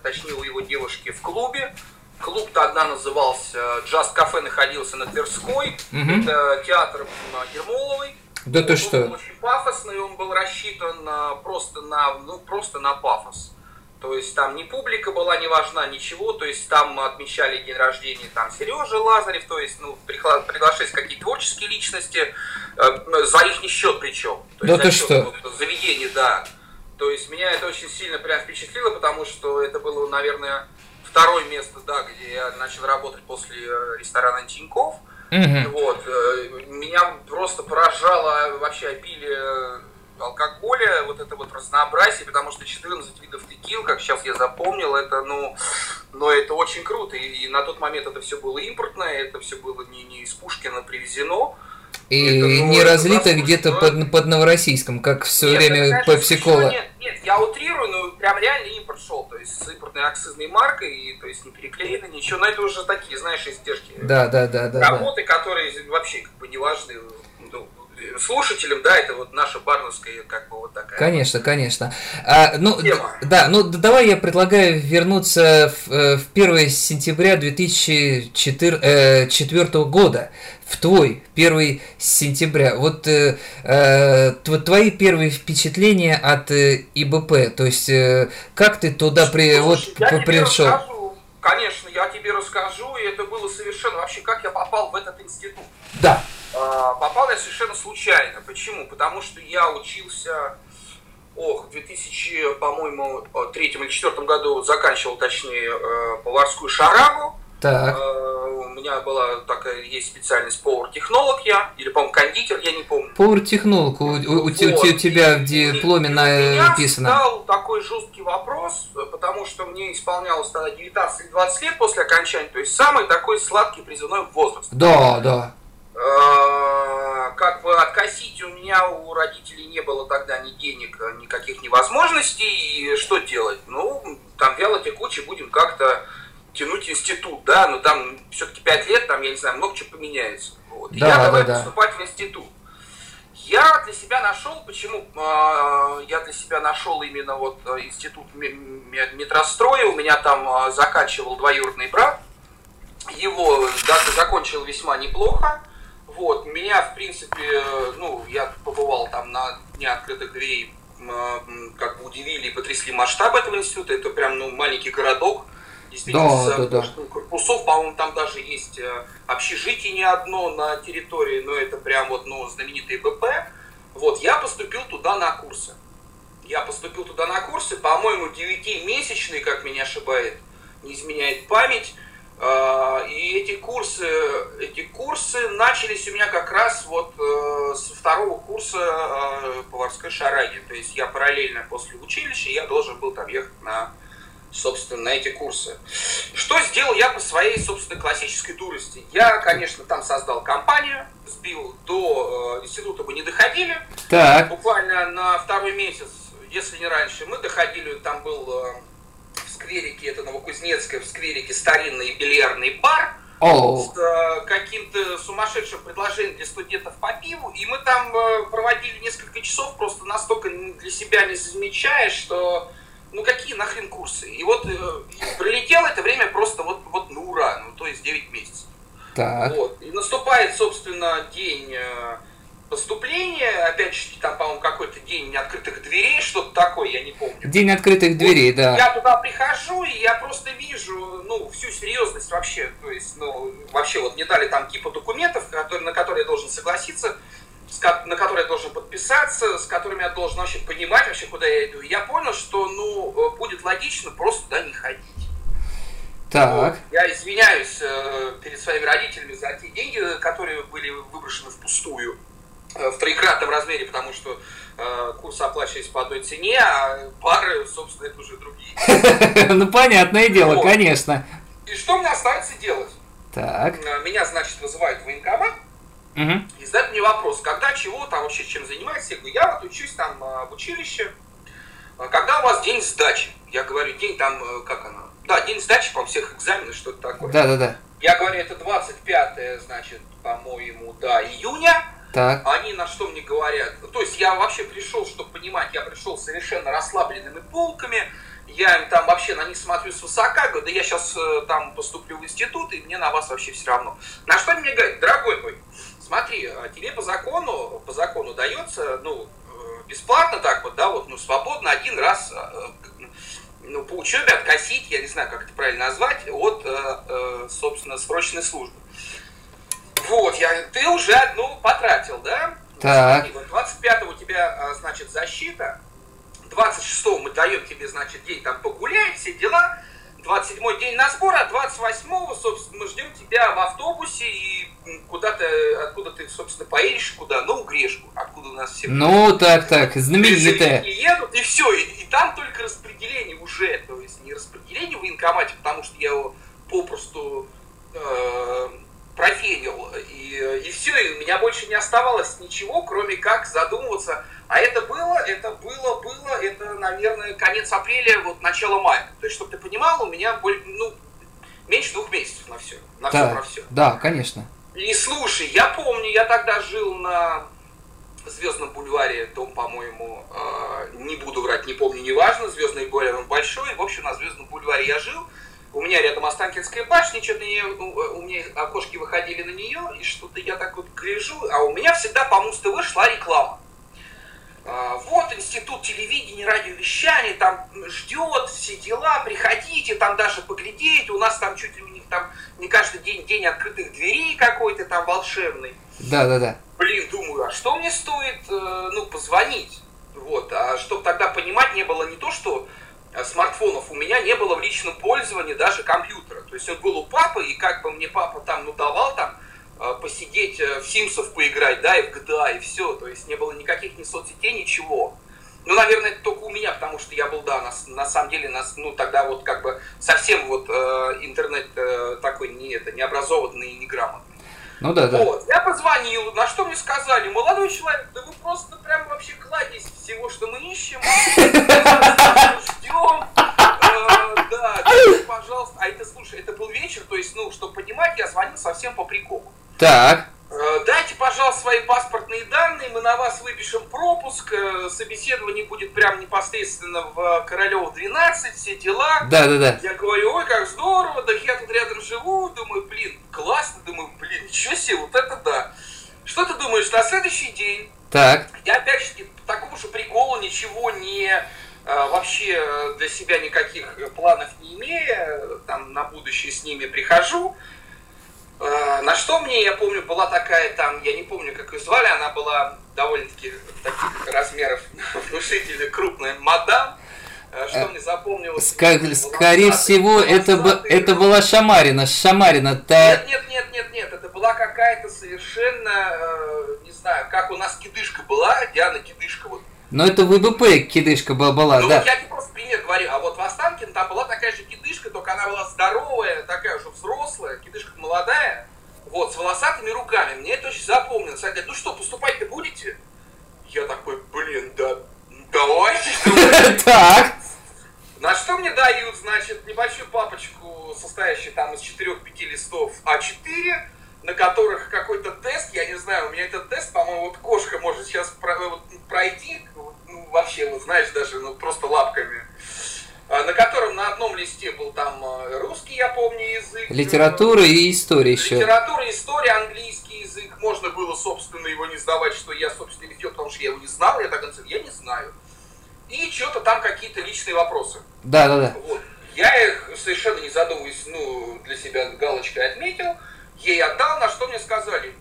точнее у его девушки в клубе. Клуб тогда назывался Джаз Кафе, находился на Тверской. Угу. Это театр Ермоловой. Да ты что? Он был очень пафосный, он был рассчитан просто на, ну, просто на пафос. То есть там ни публика была не важна, ничего. То есть там отмечали день рождения там Сережа Лазарев, то есть ну, приглашались какие-то творческие личности, э, за их не счет причем. То да есть, ты что? Вот, заведение, да. То есть меня это очень сильно прям впечатлило, потому что это было, наверное, второе место, да, где я начал работать после э, ресторана Тиньков. Mm-hmm. Вот. Э, меня просто поражало вообще обилие алкоголя, вот это вот разнообразие, потому что 14 видов текил, как сейчас я запомнил, это, ну, но это очень круто. И, и на тот момент это все было импортное, это все было не, не из Пушкина привезено. И это, не разлито где-то да? под, под Новороссийском, как все нет, время Пепси-кола. Нет, нет, я утрирую, но прям реально импорт шел, то есть с импортной акцизной маркой, и, то есть не переклеено ничего, но это уже такие, знаешь, издержки. Да, да, да, да. Работы, да. которые вообще как бы не важны слушателям, да, это вот наша барновская, как бы вот такая. Конечно, конечно. А, ну, Тема. да, ну давай я предлагаю вернуться в, э, в 1 сентября 2004 э, года в твой первый сентября. Вот э, э, твои первые впечатления от э, ИБП, то есть э, как ты туда при, вот, я пришел? Расскажу. Конечно, я тебе расскажу, и это было совершенно вообще, как я попал в этот институт. Да. Э, попал я совершенно случайно. Почему? Потому что я учился, ох, в 2000, по-моему, третьем или четвертом году заканчивал, точнее, э, поварскую шарагу. Так. Э, у меня была такая, есть специальность повар-технолог я, или, по-моему, кондитер, я не помню. Повар-технолог, у, у, вот. у, тебя в дипломе написано. У меня стал такой жесткий вопрос, потому что мне исполнялось тогда 19-20 лет после окончания, то есть самый такой сладкий призывной возраст. Да, да. Э, как бы откосить у меня у родителей не было тогда ни денег, никаких невозможностей, и что делать? Ну, там вяло текучий будем как-то тянуть институт, да, но там все-таки 5 лет, там, я не знаю, много чего поменяется. Вот. Да, я давай да, поступать в институт. Я для себя нашел, почему э, я для себя нашел именно вот э, институт метростроя, у меня там э, заканчивал двоюродный брат, его да, закончил весьма неплохо, вот, меня, в принципе, ну, я побывал там на Дне открытых дверей, как бы удивили и потрясли масштаб этого института. Это прям, ну, маленький городок, действительно, да, с да, да. корпусов, по-моему, там даже есть э, общежитие не одно на территории, но это прям вот, ну, знаменитый БП. Вот, я поступил туда на курсы. Я поступил туда на курсы, по-моему, 9-месячный, как меня ошибает, не изменяет память. А, и эти курсы, эти курсы начались у меня как раз вот э, со второго курса э, поварской шараги. То есть я параллельно после училища, я должен был там ехать на собственно, на эти курсы. Что сделал я по своей, собственно, классической дурости? Я, конечно, там создал компанию, сбил до э, института мы не доходили. Так. Буквально на второй месяц, если не раньше, мы доходили, там был скверике, это Новокузнецкая, в скверике старинный бильярдный бар. Oh. с э, каким-то сумасшедшим предложением для студентов по пиву, и мы там э, проводили несколько часов, просто настолько для себя не замечая, что ну какие нахрен курсы? И вот э, прилетело это время просто вот, вот ну ура, ну то есть 9 месяцев. Так. Вот. И наступает, собственно, день э, поступления, опять же, там, по-моему, какой-то день открытых дверей, что-то такое, я не помню. День открытых дверей, вот, да. Я туда прихожу, и я просто вижу, ну, всю серьезность вообще, то есть, ну, вообще вот мне дали там типа документов, которые, на которые я должен согласиться, на которые я должен подписаться, с которыми я должен вообще понимать вообще, куда я иду. я понял, что, ну, будет логично просто туда не ходить. Так. Вот. Я извиняюсь э, перед своими родителями за те деньги, которые были выброшены впустую в троекратном размере, потому что э, курсы оплачивались по одной цене, а пары, собственно, это уже другие. Ну, понятное дело, конечно. И что мне остается делать? Так. Э, меня, значит, вызывают в военкомат. И задать мне вопрос, когда, чего, там вообще чем занимаетесь? Я говорю, я вот учусь там в училище. А когда у вас день сдачи? Я говорю, день там, э, как она? Да, день сдачи, по всех экзаменов, что-то такое. Да, да, да. Я говорю, это 25, значит, по-моему, да, июня. Так. Они на что мне говорят? То есть я вообще пришел, чтобы понимать, я пришел совершенно расслабленными полками, я там вообще на них смотрю с высока, говорю, да я сейчас э, там поступлю в институт, и мне на вас вообще все равно. На что они мне говорят, дорогой мой, смотри, а тебе по закону, по закону дается, ну, э, бесплатно так вот, да, вот, ну, свободно один раз, э, ну, по учебе откосить, я не знаю, как это правильно назвать, от, собственно, срочной службы. Вот, я, ты уже одну потратил, да? Так. Смотри, вот 25 у тебя, а, значит, защита, 26 мы даем тебе, значит, день там погулять, все дела, 27 день на сбор, а 28-го, собственно, мы ждем тебя в автобусе и куда-то, откуда ты, собственно, поедешь, куда? Ну, Грешку, откуда у нас все... Ну, так, так, знаменитая. И едут, и все, и, и там только распределение уже, то есть не распределение в военкомате, потому что я его попросту э, профенил, и, и все, и у меня больше не оставалось ничего, кроме как задумываться, а это было, это было, было, это, наверное, конец апреля, вот начало мая. То есть, чтобы ты понимал, у меня ну, меньше двух месяцев на все, на да, все про все. Да, конечно. И слушай, я помню, я тогда жил на Звездном бульваре, дом, по-моему, э, не буду врать, не помню, неважно, Звездный бульвар он большой, в общем, на Звездном бульваре я жил, у меня рядом Останкинская башня, что-то у меня окошки выходили на нее, и что-то я так вот гляжу, а у меня всегда по Муз-ТВ шла реклама. А, вот институт телевидения, радиовещания, там ждет, все дела, приходите, там даже поглядеть, у нас там чуть ли у них там не каждый день день открытых дверей какой-то там волшебный. Да, да, да. Блин, думаю, а что мне стоит, э, ну, позвонить? Вот, а чтобы тогда понимать, не было не то, что э, смартфонов, у меня не было в личном пользовании даже компьютера. То есть он был у папы, и как бы мне папа там, ну, давал там Э, посидеть э, в Симсов поиграть, да, и в GTA, и все. То есть не было никаких ни соцсетей, ничего. Ну, наверное, это только у меня, потому что я был, да, на, на самом деле, нас, ну, тогда вот как бы совсем вот э, интернет э, такой не, это, необразованный и неграмотный. Ну да, да. Вот. Я позвонил, на что мне сказали, молодой человек, да вы просто прям вообще кладезь всего, что мы ищем, ждем, да, пожалуйста. А это, слушай, это был вечер, то есть, ну, чтобы понимать, я звонил совсем по приколу. Так. Э, дайте, пожалуйста, свои паспортные данные, мы на вас выпишем пропуск, э, собеседование будет прям непосредственно в Королева 12, все дела. Да, да, да. Я говорю, ой, как здорово, да я тут рядом живу, думаю, блин, классно, думаю, блин, ничего себе, вот это да. Что ты думаешь, на следующий день так. я опять же по такому же приколу ничего не вообще для себя никаких планов не имея, там на будущее с ними прихожу. А, на что мне, я помню, была такая там, я не помню, как ее звали, она была довольно-таки таких размеров внушительно крупная мадам. А, что мне запомнилось? Ска- скорее всего, это, б- это была Шамарина. Шамарина. Та... Нет, нет, нет, нет, нет. Это была какая-то совершенно, э, не знаю, как у нас кидышка была, Диана кидышка вот но это ВВП кидышка была, была ну, да. я тебе просто пример говорю. А вот в Останкино там была такая же кидышка, только она была здоровая, такая уже взрослая, кидышка молодая, вот, с волосатыми руками. Мне это очень запомнилось. Она говорит, ну что, поступать-то будете? Я такой, блин, да, давайте. Так. На что мне дают, значит, небольшую папочку, состоящую там из 4-5 листов А4, на которых какой-то тест, я не знаю, у меня этот тест, по-моему, вот кошка может сейчас пройти, ну, вообще, вот знаешь, даже ну, просто лапками, на котором на одном листе был там а, русский, я помню, язык. Литература и история еще. Литература, история, английский язык. Можно было, собственно, его не сдавать, что я, собственно, не потому что я его не знал, я так я не знаю. И что-то там какие-то личные вопросы. Да, да, да. Вот. Я их совершенно не задумываясь, ну, для себя галочкой отметил ей отдал, на что мне сказали,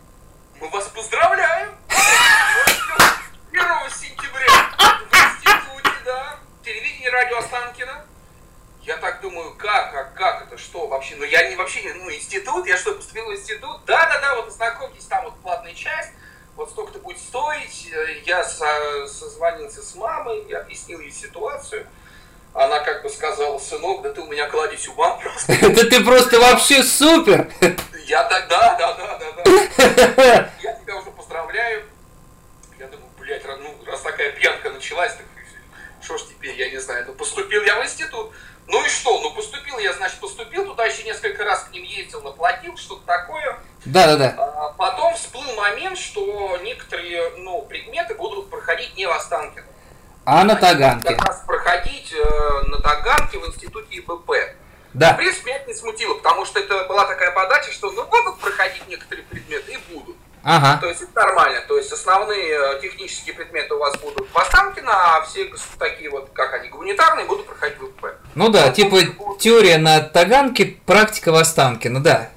мы вас поздравляем! 1 сентября в институте, да, телевидение радио Останкино. Я так думаю, как, а как это, что вообще? Ну, я не вообще, ну, институт, я что, поступил в институт? Да-да-да, вот знакомьтесь, там вот платная часть, вот столько-то будет стоить. Я со, созвонился с мамой, я объяснил ей ситуацию. Она как бы сказала, сынок, да ты у меня кладезь ума просто. Да ты просто вообще супер! Я тогда, да, да, да, да. Я тебя уже поздравляю. Я думаю, блядь, ну, раз такая пьянка началась, так что ж теперь, я не знаю. Ну, поступил я в институт. Ну и что? Ну, поступил я, значит, поступил туда, еще несколько раз к ним ездил, наплатил, что-то такое. Да, да, да. А потом всплыл момент, что некоторые, ну, предметы будут проходить не в Останкино. А на Таганке. Как раз проходить э, на Таганке в институте ИБП. Да. В принципе, меня это не смутило, потому что это была такая подача, что ну будут проходить некоторые предметы и будут. Ага. То есть это нормально. То есть основные э, технические предметы у вас будут в Останкино, а все такие вот, как они, гуманитарные, будут проходить в УП. Ну да, ну, типа будут... теория на Таганке, практика в Останкино, да.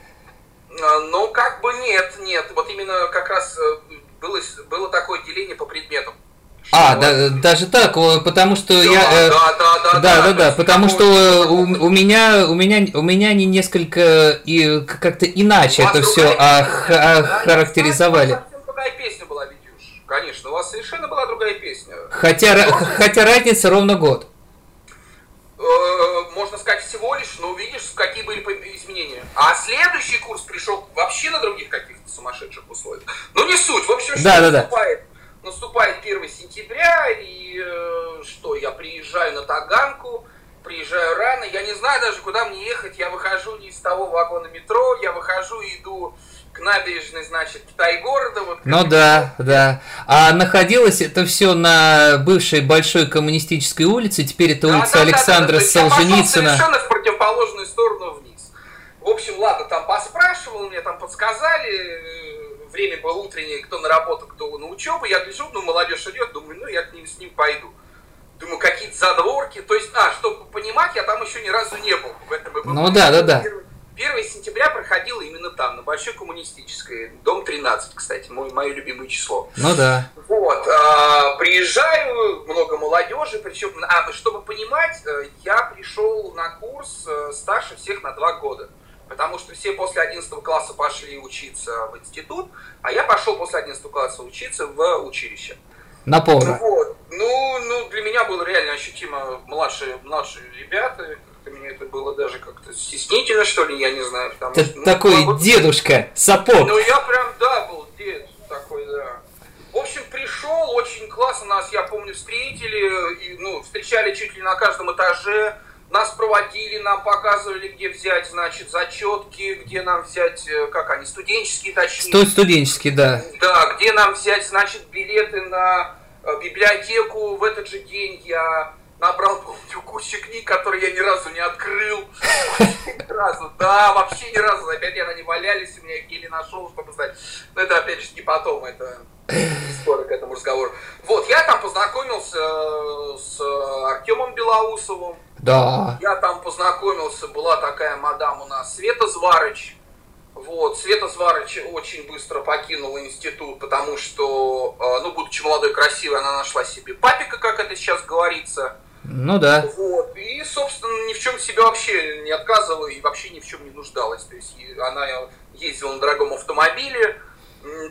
Э, ну, как бы нет, нет. Вот именно как раз э, было, было такое деление по предметам. А, да, даже так, потому что да, я... Да, да, да, да, да, да, да потому что у, у меня, у меня, у меня не несколько и как-то иначе это все а, а, характеризовали. другая песня была, Витюш. Конечно, у вас совершенно была другая песня. Хотя, хотя разница ровно год. Э, можно сказать всего лишь, но увидишь, какие были изменения. А следующий курс пришел вообще на других каких-то сумасшедших условиях. Ну не суть, в общем, что да, да, да наступает 1 сентября, и э, что, я приезжаю на Таганку, приезжаю рано, я не знаю даже, куда мне ехать, я выхожу не из того вагона метро, я выхожу и иду к набережной, значит, Китай-города. Вот, ну да, да. А находилось это все на бывшей большой коммунистической улице, теперь это улица да, Александра да, да, да. Солженицына. Я совершенно в противоположную сторону вниз. В общем, ладно, там поспрашивал, мне там подсказали, время было утреннее, кто на работу, кто на учебу, я гляжу, ну, молодежь идет, думаю, ну, я к ним, с ним пойду. Думаю, какие-то задворки, то есть, а, чтобы понимать, я там еще ни разу не был. В этом и ну, да, да, да. 1 сентября проходило именно там, на Большой Коммунистической, дом 13, кстати, мой, мое любимое число. Ну да. Вот, а, приезжаю, много молодежи, причем, а, чтобы понимать, э, я пришел на курс э, старше всех на два года потому что все после 11 класса пошли учиться в институт, а я пошел после 11 класса учиться в училище. На полную. Вот. Ну, ну, для меня было реально ощутимо младшие, младшие ребята, как-то мне это было даже как-то стеснительно, что ли, я не знаю. Потому Ты что, ну, такой могу... дедушка, сапог. Ну, я прям, да, был дед такой, да. В общем, пришел, очень классно нас, я помню, встретили, и, ну, встречали чуть ли на каждом этаже, нас проводили, нам показывали, где взять, значит, зачетки, где нам взять, э, как они, студенческие точнее. Сто студенческие, да. Да, где нам взять, значит, билеты на э, библиотеку в этот же день. Я набрал, помню, кучу книг, которые я ни разу не открыл. Ни разу, да, вообще ни разу. Опять они валялись, у меня их еле нашел, чтобы сдать. Но это, опять же, не потом, это скоро к этому разговору. Вот, я там познакомился с Артемом Белоусовым. Да. Я там познакомился, была такая мадам у нас, Света Зварыч. Вот, Света Зварыч очень быстро покинула институт, потому что, э, ну, будучи молодой, красивой, она нашла себе папика, как это сейчас говорится. Ну да. Вот, и, собственно, ни в чем себе вообще не отказывала и вообще ни в чем не нуждалась. То есть она ездила на дорогом автомобиле,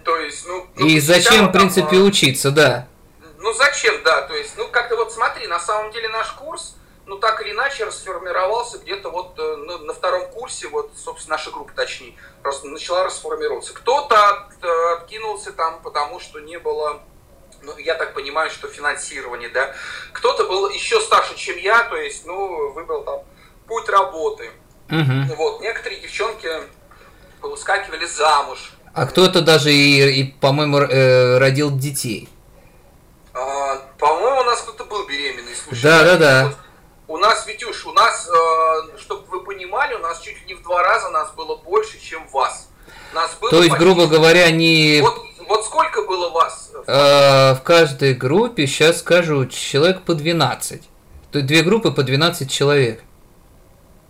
то есть, ну... ну и зачем, в принципе, там, учиться, да. Ну, зачем, да, то есть, ну, как-то вот смотри, на самом деле наш курс, ну, так или иначе расформировался где-то вот ну, на втором курсе, вот, собственно, наша группа, точнее, просто начала расформироваться. Кто-то от, откинулся там, потому что не было, ну, я так понимаю, что финансирование, да. Кто-то был еще старше, чем я, то есть, ну, выбрал там путь работы. Угу. Вот, некоторые девчонки выскакивали замуж. А кто-то даже и, и по-моему, э, родил детей. А, по-моему, у нас кто-то был беременный, слушай. Да, да, да. У нас, Витюш, у нас, э, чтобы вы понимали, у нас чуть ли не в два раза нас было больше, чем вас. Нас было То есть, почти... грубо говоря, не... Вот, вот сколько было вас? Э, в каждой группе, сейчас скажу, человек по 12. То есть, две группы по 12 человек.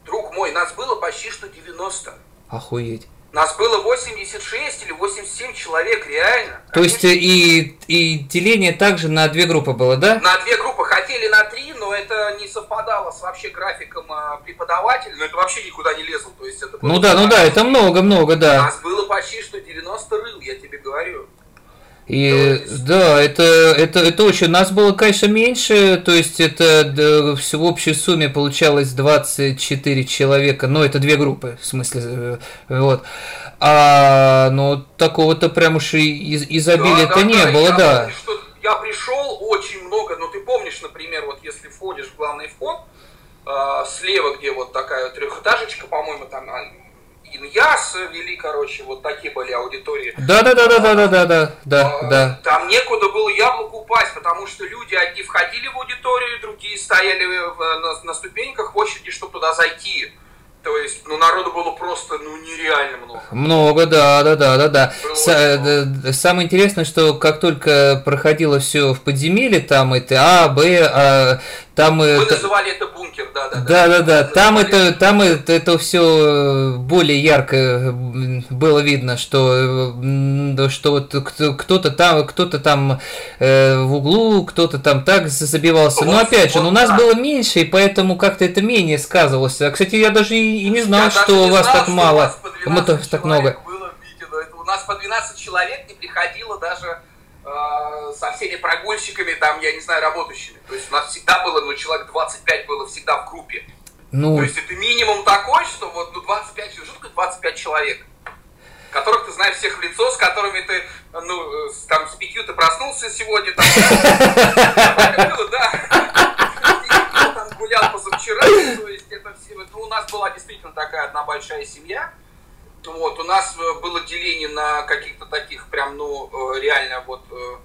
Друг мой, нас было почти что 90. Охуеть. Нас было 86 или 87 человек, реально. То есть и, и деление также на две группы было, да? На две группы. Хотели на три, но это не совпадало с вообще графиком а, преподавателя. Но это вообще никуда не лезло. То есть это ну да, ну да, это много-много, да. Нас было почти что 90 рыл, я тебе говорю. И да, это, это, это очень. Нас было, конечно, меньше, то есть это в общей сумме получалось 24 человека, но это две группы, в смысле, э, вот. А, но такого-то прям уж и из, изобилия-то да, да, не да, было, я да. Помню, что я пришел очень много, но ты помнишь, например, вот если входишь в главный вход, э, слева, где вот такая трехэтажечка, по-моему, там а, Иньяс вели, короче, вот такие были аудитории. Да, да, да, да, да, да, да, да, да, да. Там некуда было яблоку упасть, потому что люди одни входили в аудиторию, другие стояли на, на ступеньках в очереди, чтобы туда зайти. То есть, ну, народу было просто, ну, нереально много. Много, да, да, да, да, да. С, э, самое интересное, что как только проходило все в подземелье, там это А, Б, а, там... Мы это... называли это бункер, да, да. Да, да, да. Там это, там это, это все более ярко было видно, что, что вот кто-то там, кто-то там э, в углу, кто-то там так забивался. Но опять же, ну, у нас было меньше, и поэтому как-то это менее сказывалось. А, кстати, я даже и не знал, я что у вас знал, так мало. Мы так много. Было у нас по 12 человек не приходило даже Э, со всеми прогульщиками, там, я не знаю, работающими. То есть у нас всегда было, ну, человек 25 было всегда в группе. Ну... То есть это минимум такой, что вот, ну, 25, что такое 25 человек? Которых ты знаешь всех в лицо, с которыми ты, ну, там, с пятью ты проснулся сегодня, там, да, гулял позавчера, то есть это все, ну, у нас была действительно такая одна большая семья, вот, у нас э, было деление на каких-то таких прям, ну, э, реально вот, э,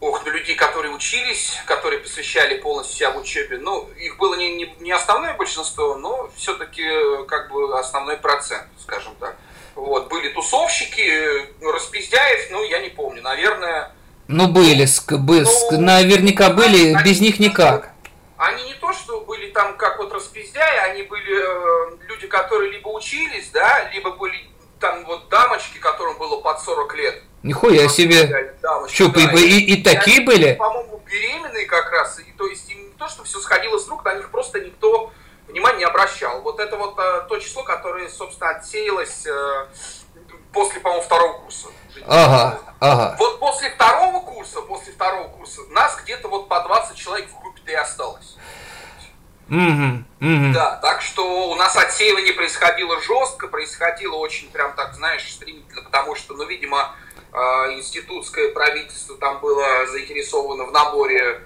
ох, ну, людей, которые учились, которые посвящали полностью себя в учебе. Ну, их было не, не, не основное большинство, но все-таки как бы основной процент, скажем так. Вот, были тусовщики, ну, распиздяев, ну, я не помню, наверное... Ну, были, ну, наверняка были, без них никак они не то, что были там как вот распиздяи, они были э, люди, которые либо учились, да, либо были там вот дамочки, которым было под 40 лет. Нихуя себе. Дамочки, Что, да, и, и, и, такие они, были? По-моему, беременные как раз. И, то есть им не то, что все сходило с рук, на них просто никто внимания не обращал. Вот это вот э, то число, которое, собственно, отсеялось э, после, по-моему, второго курса. Ага, ага. Вот после второго курса, после второго курса, нас где-то вот по 20 человек в и осталось. Угу, угу. Да, так что у нас отсеивание происходило жестко, происходило очень прям так, знаешь, стремительно, потому что, ну, видимо, э, институтское правительство там было заинтересовано в наборе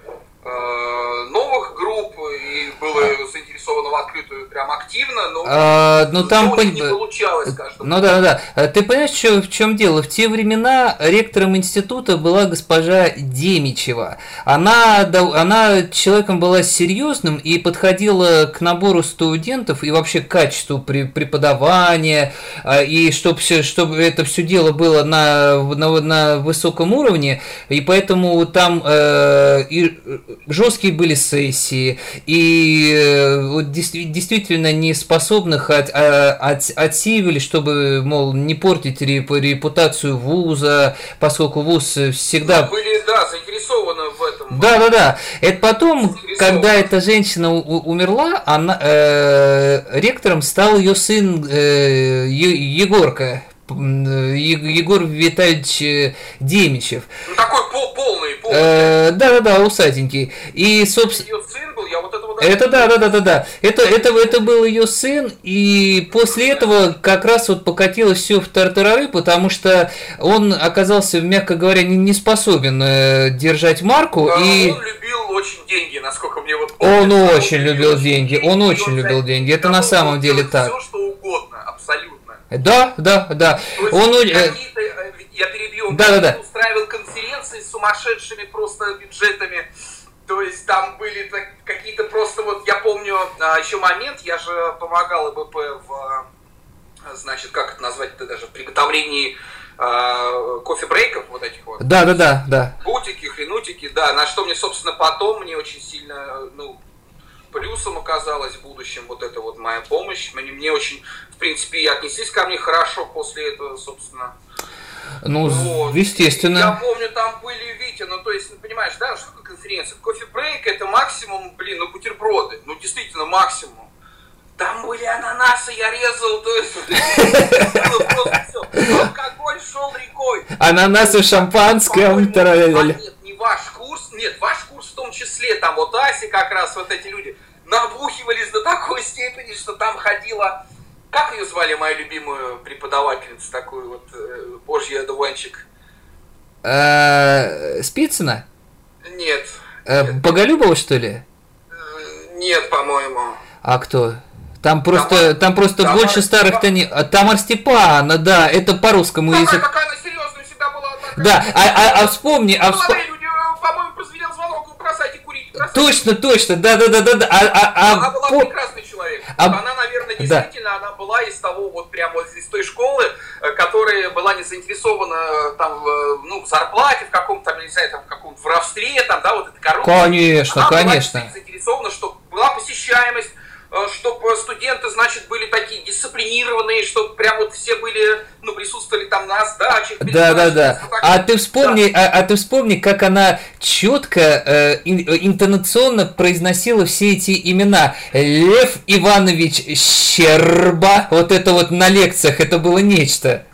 открытую прям активно, но а, ну, там пон... не получалось. Ну да, да, да. Ты понимаешь, что, в чем дело? В те времена ректором института была госпожа Демичева. Она, она человеком была серьезным и подходила к набору студентов и вообще к качеству преподавания, а, и чтобы, чтобы это все дело было на, на, на высоком уровне, и поэтому там э, и жесткие были сессии, и э, вот, действительно не способных от, а, от, отсеивали, чтобы, мол, не портить репутацию вуза, поскольку вуз всегда... Мы были, да, заинтересованы в этом. Да, да, да. Это потом, когда эта женщина умерла, она, э, ректором стал ее сын э, Егорка. Егор Витальевич э, Демичев. Ну, такой пол, полный, полный. Э, да, да, да, усатенький. И, собственно... Ее сын был, я вот этого это да, да, да, да, да. Это, это, это был ее сын, и после этого как раз вот покатилось все в тартарары, потому что он оказался, мягко говоря, не, не способен э, держать марку. Да, и... Он любил очень деньги, насколько мне вот Он очень любил деньги, он очень любил деньги. Это на самом деле так. Все, что угодно, абсолютно. Да, да, да. Он э, э, я перебью, он да, да, да. устраивал конференции с сумасшедшими просто бюджетами то есть там были какие-то просто вот, я помню а, еще момент, я же помогал ИБП в, а, значит, как это назвать-то даже, в приготовлении э, кофе-брейков вот этих вот. Да, да, да, да. Бутики, хренутики, да, на что мне, собственно, потом мне очень сильно, ну, плюсом оказалась в будущем вот эта вот моя помощь. Мне, мне очень, в принципе, отнеслись ко мне хорошо после этого, собственно. Ну, вот. естественно. Я помню, там были, Витя, ну, то есть, понимаешь, да, конференция? Кофе-брейк это максимум, блин, ну, бутерброды. Ну, действительно, максимум. Там были ананасы, я резал, то есть, было просто все. Алкоголь шел рекой. Ананасы в шампанском. Нет, не ваш курс, нет, ваш курс в том числе, там вот Аси как раз, вот эти люди, набухивались до такой степени, что там ходила как ее звали, мою любимую преподавательницу, такую вот э, божий одуванчик? Э, Спицына? Нет. Э, Боголюбова, что ли? Нет, по-моему. А кто? Там просто, там просто Тамар, больше старых-то не... А, Тамар Степана, да, это по-русскому языку. Какая она серьезная всегда была. Такая... Да, а, а, а вспомни... А всп... люди, по-моему, прозвенел звонок, бросайте курить. Бросайте. Точно, точно, да, да, да, да, да. А, а, а, она была по... прекрасный человек. А... Она, наверное, действительно, да. она была из того, вот прямо из той школы, э, которая была не заинтересована э, там, ну, в зарплате, в каком-то, не знаю, там, в каком-то воровстве, там, да, вот это коррупция. Конечно, она конечно. Была заинтересована, чтобы была посещаемость, Э, чтобы студенты, значит, были такие дисциплинированные, чтобы прям вот все были, ну, присутствовали там на сдачах. Да, да, да. А ты вспомни, да. а, а ты вспомни, как она четко, э, интонационно произносила все эти имена. Лев Иванович Щерба, вот это вот на лекциях, это было нечто.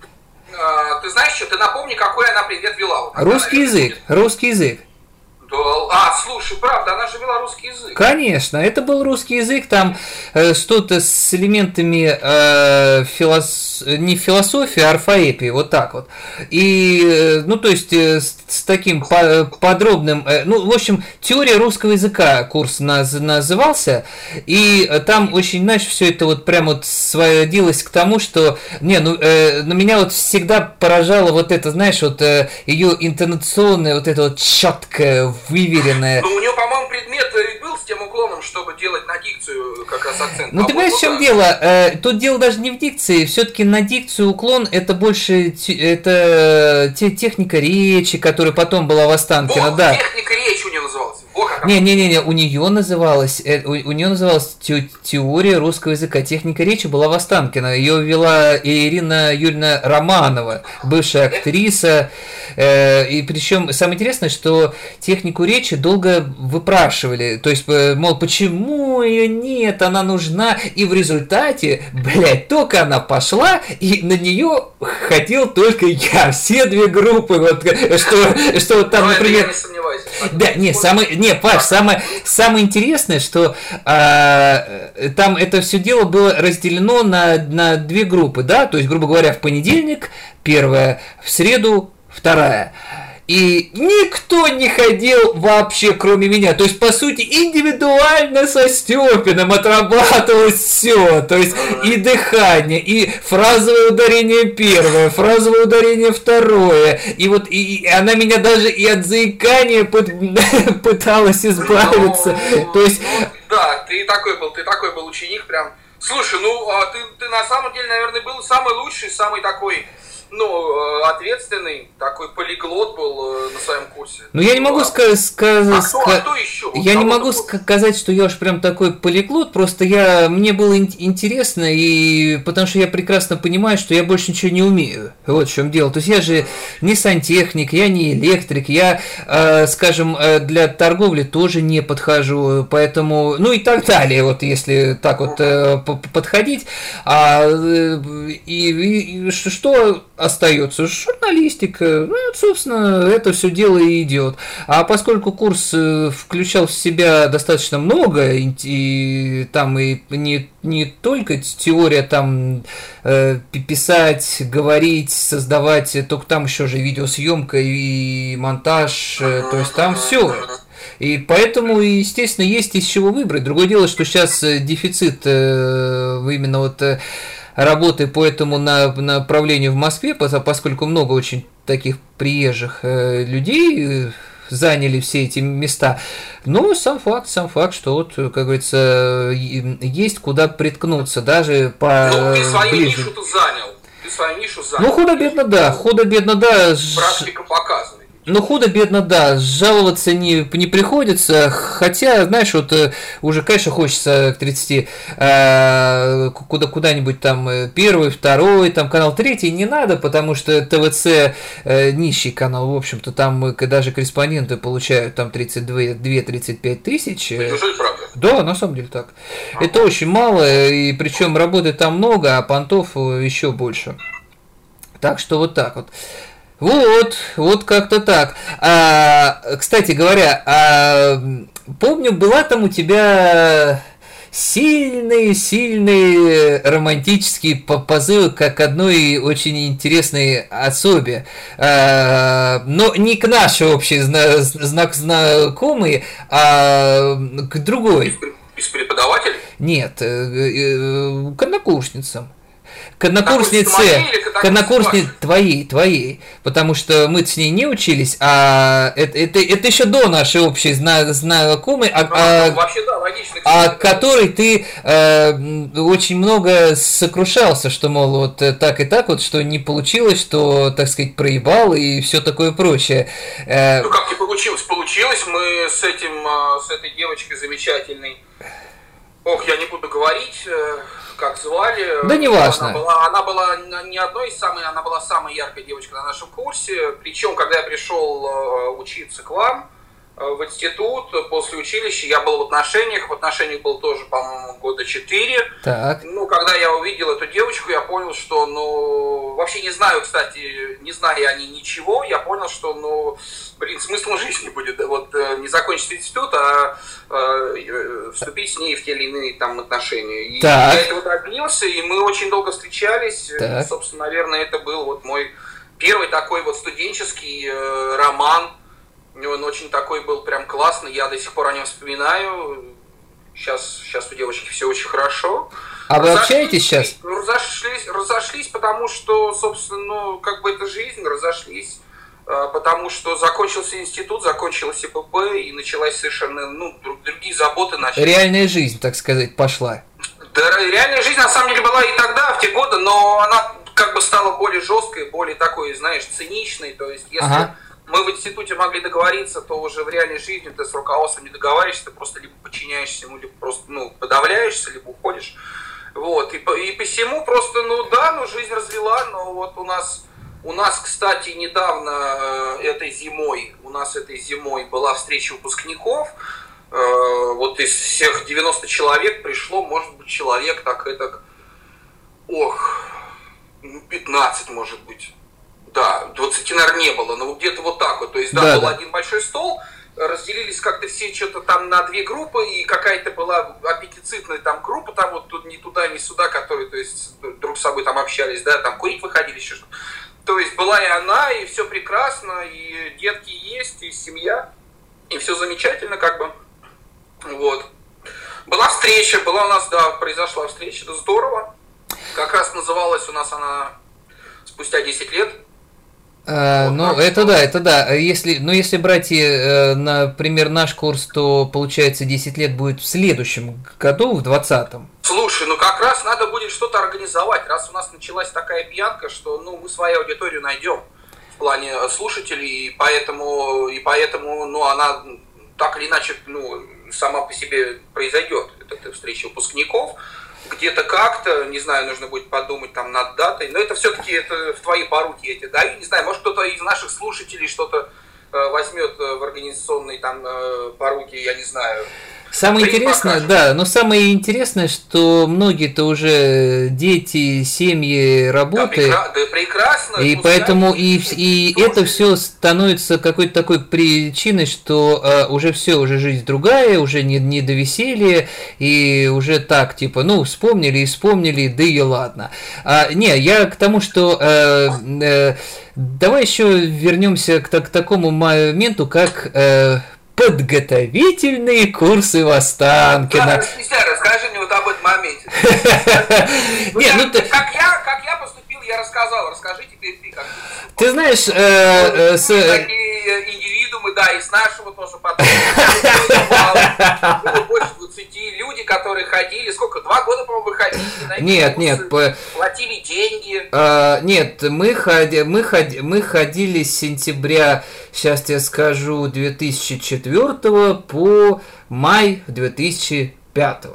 А, ты знаешь что, ты напомни, какой она предмет вела. Вот, русский язык, русский язык. А, слушай, правда, она же вела русский язык. Конечно, это был русский язык, там э, что-то с элементами э, филос... не философии, а орфоэпии, вот так вот. И, э, ну, то есть, э, с, с таким по подробным, э, ну, в общем, теория русского языка курс наз назывался, и там очень, знаешь, все это вот прям вот сводилось к тому, что, не, ну, э, на меня вот всегда поражало вот это, знаешь, вот э, ее интонационное, вот это вот четкое, выверенная. Ну, у него, по-моему, предмет был с тем уклоном, чтобы делать на дикцию как раз акцент. Ну, ты понимаешь, в чем дело? Э, тут дело даже не в дикции. Все-таки на дикцию уклон это больше это те, техника речи, которая потом была в Останкино. Да. техника речи у него называлась. Не-не-не, у нее называлась, э, у, у нее называлась те, теория русского языка. Техника речи была в Останкино. Ее вела Ирина Юрьевна Романова, бывшая актриса. Э, и причем самое интересное, что технику речи долго выпрашивали. То есть, э, мол, почему ее нет, она нужна. И в результате, блядь, только она пошла, и на нее ходил только я. Все две группы. Вот, что, что вот там, например... Да, не, самое, не, Паш, самое, самое интересное, что а, там это все дело было разделено на, на две группы, да, то есть, грубо говоря, в понедельник первая, в среду вторая. И никто не ходил вообще, кроме меня. То есть, по сути, индивидуально со Степиным отрабатывалось все. То есть, и дыхание, и фразовое ударение первое, фразовое ударение второе. И вот и, и она меня даже и от заикания пыталась избавиться. Ну, То есть... Ну, да, ты такой был, ты такой был ученик прям. Слушай, ну а ты, ты на самом деле, наверное, был самый лучший, самый такой ну, э, ответственный, такой полиглот был э, на своем курсе. Ну, я не могу сказать... сказать а, кто, а кто еще? Я не могу сказать, что я уж прям такой полиглот, просто я, мне было интересно, и потому что я прекрасно понимаю, что я больше ничего не умею. Вот в чем дело. То есть я же не сантехник, я не электрик, я, э, скажем, э, для торговли тоже не подхожу, поэтому, ну и так далее, вот если так вот э, подходить. А, и, и что остается журналистика. Ну, собственно, это все дело и идет. А поскольку курс э, включал в себя достаточно много, и там и не, не только теория там э, писать, говорить, создавать, только там еще же видеосъемка и монтаж, э, то есть там все. И поэтому, естественно, есть из чего выбрать. Другое дело, что сейчас дефицит именно вот работы по этому направлению в Москве, поскольку много очень таких приезжих э, людей э, заняли все эти места. Но сам факт, сам факт, что вот, как говорится, есть куда приткнуться, даже по Ну, ты свою ближе. нишу занял. Ты свою нишу занял. Ну, худо-бедно, да. Худо-бедно, да. Практика показывает. Ну, худо-бедно, да, жаловаться не, не приходится, хотя, знаешь, вот э, уже, конечно, хочется к 30 э, куда, куда-нибудь там э, первый, второй, там канал третий не надо, потому что ТВЦ э, нищий канал, в общем-то, там э, даже корреспонденты получают там 32-35 тысяч. Неужели правда? Да, на самом деле так. А. Это очень мало, и причем работы там много, а понтов еще больше. Так что вот так вот. Вот, вот как-то так. А, кстати говоря, а, помню, была там у тебя сильные-сильные романтические позывы как одной очень интересной особе. А, но не к нашей общей знак знакомой, а к другой. Из преподавателей? Нет, э, э, к однокурсницам к однокурснице, к однокурснице твоей, твоей, потому что мы с ней не учились, а это, это, это еще до нашей общей зна знакомой, а, а, ну, вообще, да, логично, а которой ты э, очень много сокрушался, что, мол, вот э, так и так вот, что не получилось, что, так сказать, проебал и все такое прочее. Э, ну как не получилось? Получилось, мы с этим, э, с этой девочкой замечательной, ох, я не буду говорить, как звали. Да не важно. Она была, она была не одной из самых, она была самая яркая девочка на нашем курсе. Причем, когда я пришел э, учиться к вам, в институт, после училища я был в отношениях, в отношениях был тоже, по-моему, года четыре. Так. Ну, когда я увидел эту девочку, я понял, что, ну, вообще не знаю, кстати, не знаю они ничего, я понял, что, ну, блин, смысл жизни будет, вот, э, не закончить институт, а э, вступить с ней в те или иные там отношения. И так. я этого добился, и мы очень долго встречались, так. собственно, наверное, это был вот мой первый такой вот студенческий э, роман, он очень такой был прям классный, я до сих пор о нем вспоминаю. Сейчас, сейчас у девочки все очень хорошо. А вы общаетесь сейчас? Разошлись, разошлись, потому что, собственно, ну, как бы это жизнь, разошлись. А, потому что закончился институт, закончилась ИПП, и началась совершенно, ну, другие заботы начались. Реальная жизнь, так сказать, пошла. Да, реальная жизнь, на самом деле, была и тогда, в те годы, но она как бы стала более жесткой, более такой, знаешь, циничной. То есть, если ага мы в институте могли договориться, то уже в реальной жизни ты с руководством не договариваешься, ты просто либо подчиняешься ему, либо просто ну, подавляешься, либо уходишь. Вот, и, и посему просто, ну да, ну жизнь развела, но вот у нас, у нас, кстати, недавно, э, этой зимой, у нас этой зимой была встреча выпускников, э, вот из всех 90 человек пришло, может быть, человек так это, ох, 15, ну, может быть да, 20, наверное, не было, но где-то вот так вот. То есть, да, да был да. один большой стол, разделились как-то все что-то там на две группы, и какая-то была аппетицитная там группа, там вот тут ни туда, ни сюда, которые, то есть, друг с собой там общались, да, там курить выходили, еще что-то. То есть была и она, и все прекрасно, и детки есть, и семья, и все замечательно как бы. Вот. Была встреча, была у нас, да, произошла встреча, это здорово. Как раз называлась у нас она спустя 10 лет. А, вот, ну, это да, это да. Если, ну, если брать, э, например, наш курс, то получается 10 лет будет в следующем году, в 20-м. Слушай, ну как раз надо будет что-то организовать, раз у нас началась такая пьянка, что ну, мы свою аудиторию найдем в плане слушателей, и поэтому, и поэтому ну, она так или иначе ну, сама по себе произойдет, эта встреча выпускников где-то как-то, не знаю, нужно будет подумать там над датой, но это все-таки это в твои поруки эти, да, и не знаю, может кто-то из наших слушателей что-то э, возьмет э, в организационные там э, поруки, я не знаю, Самое интересное, да, но самое интересное, что многие-то уже дети, семьи, работы. Да, да прекрасно. И поэтому и, и это все становится какой-то такой причиной, что э, уже все, уже жизнь другая, уже не, не до веселья, и уже так, типа, ну, вспомнили и вспомнили, да и ладно. А, не, я к тому, что э, э, давай еще вернемся к, к такому моменту, как э, подготовительные курсы в Останкино. Да, расскажи мне вот об этом моменте. Нет, ну ты... Как я, как я поступил, я рассказал. Расскажи теперь ты, как ты. знаешь, э, э, с... такие индивидуумы, да, и с нашего тоже потом. Больше 20 люди, которые ходили, сколько, два года, по-моему, выходили. Нет, нет. Платили деньги. А, нет, мы, ходи, мы, ходи, мы ходили с сентября, сейчас я скажу, 2004 по май 2005.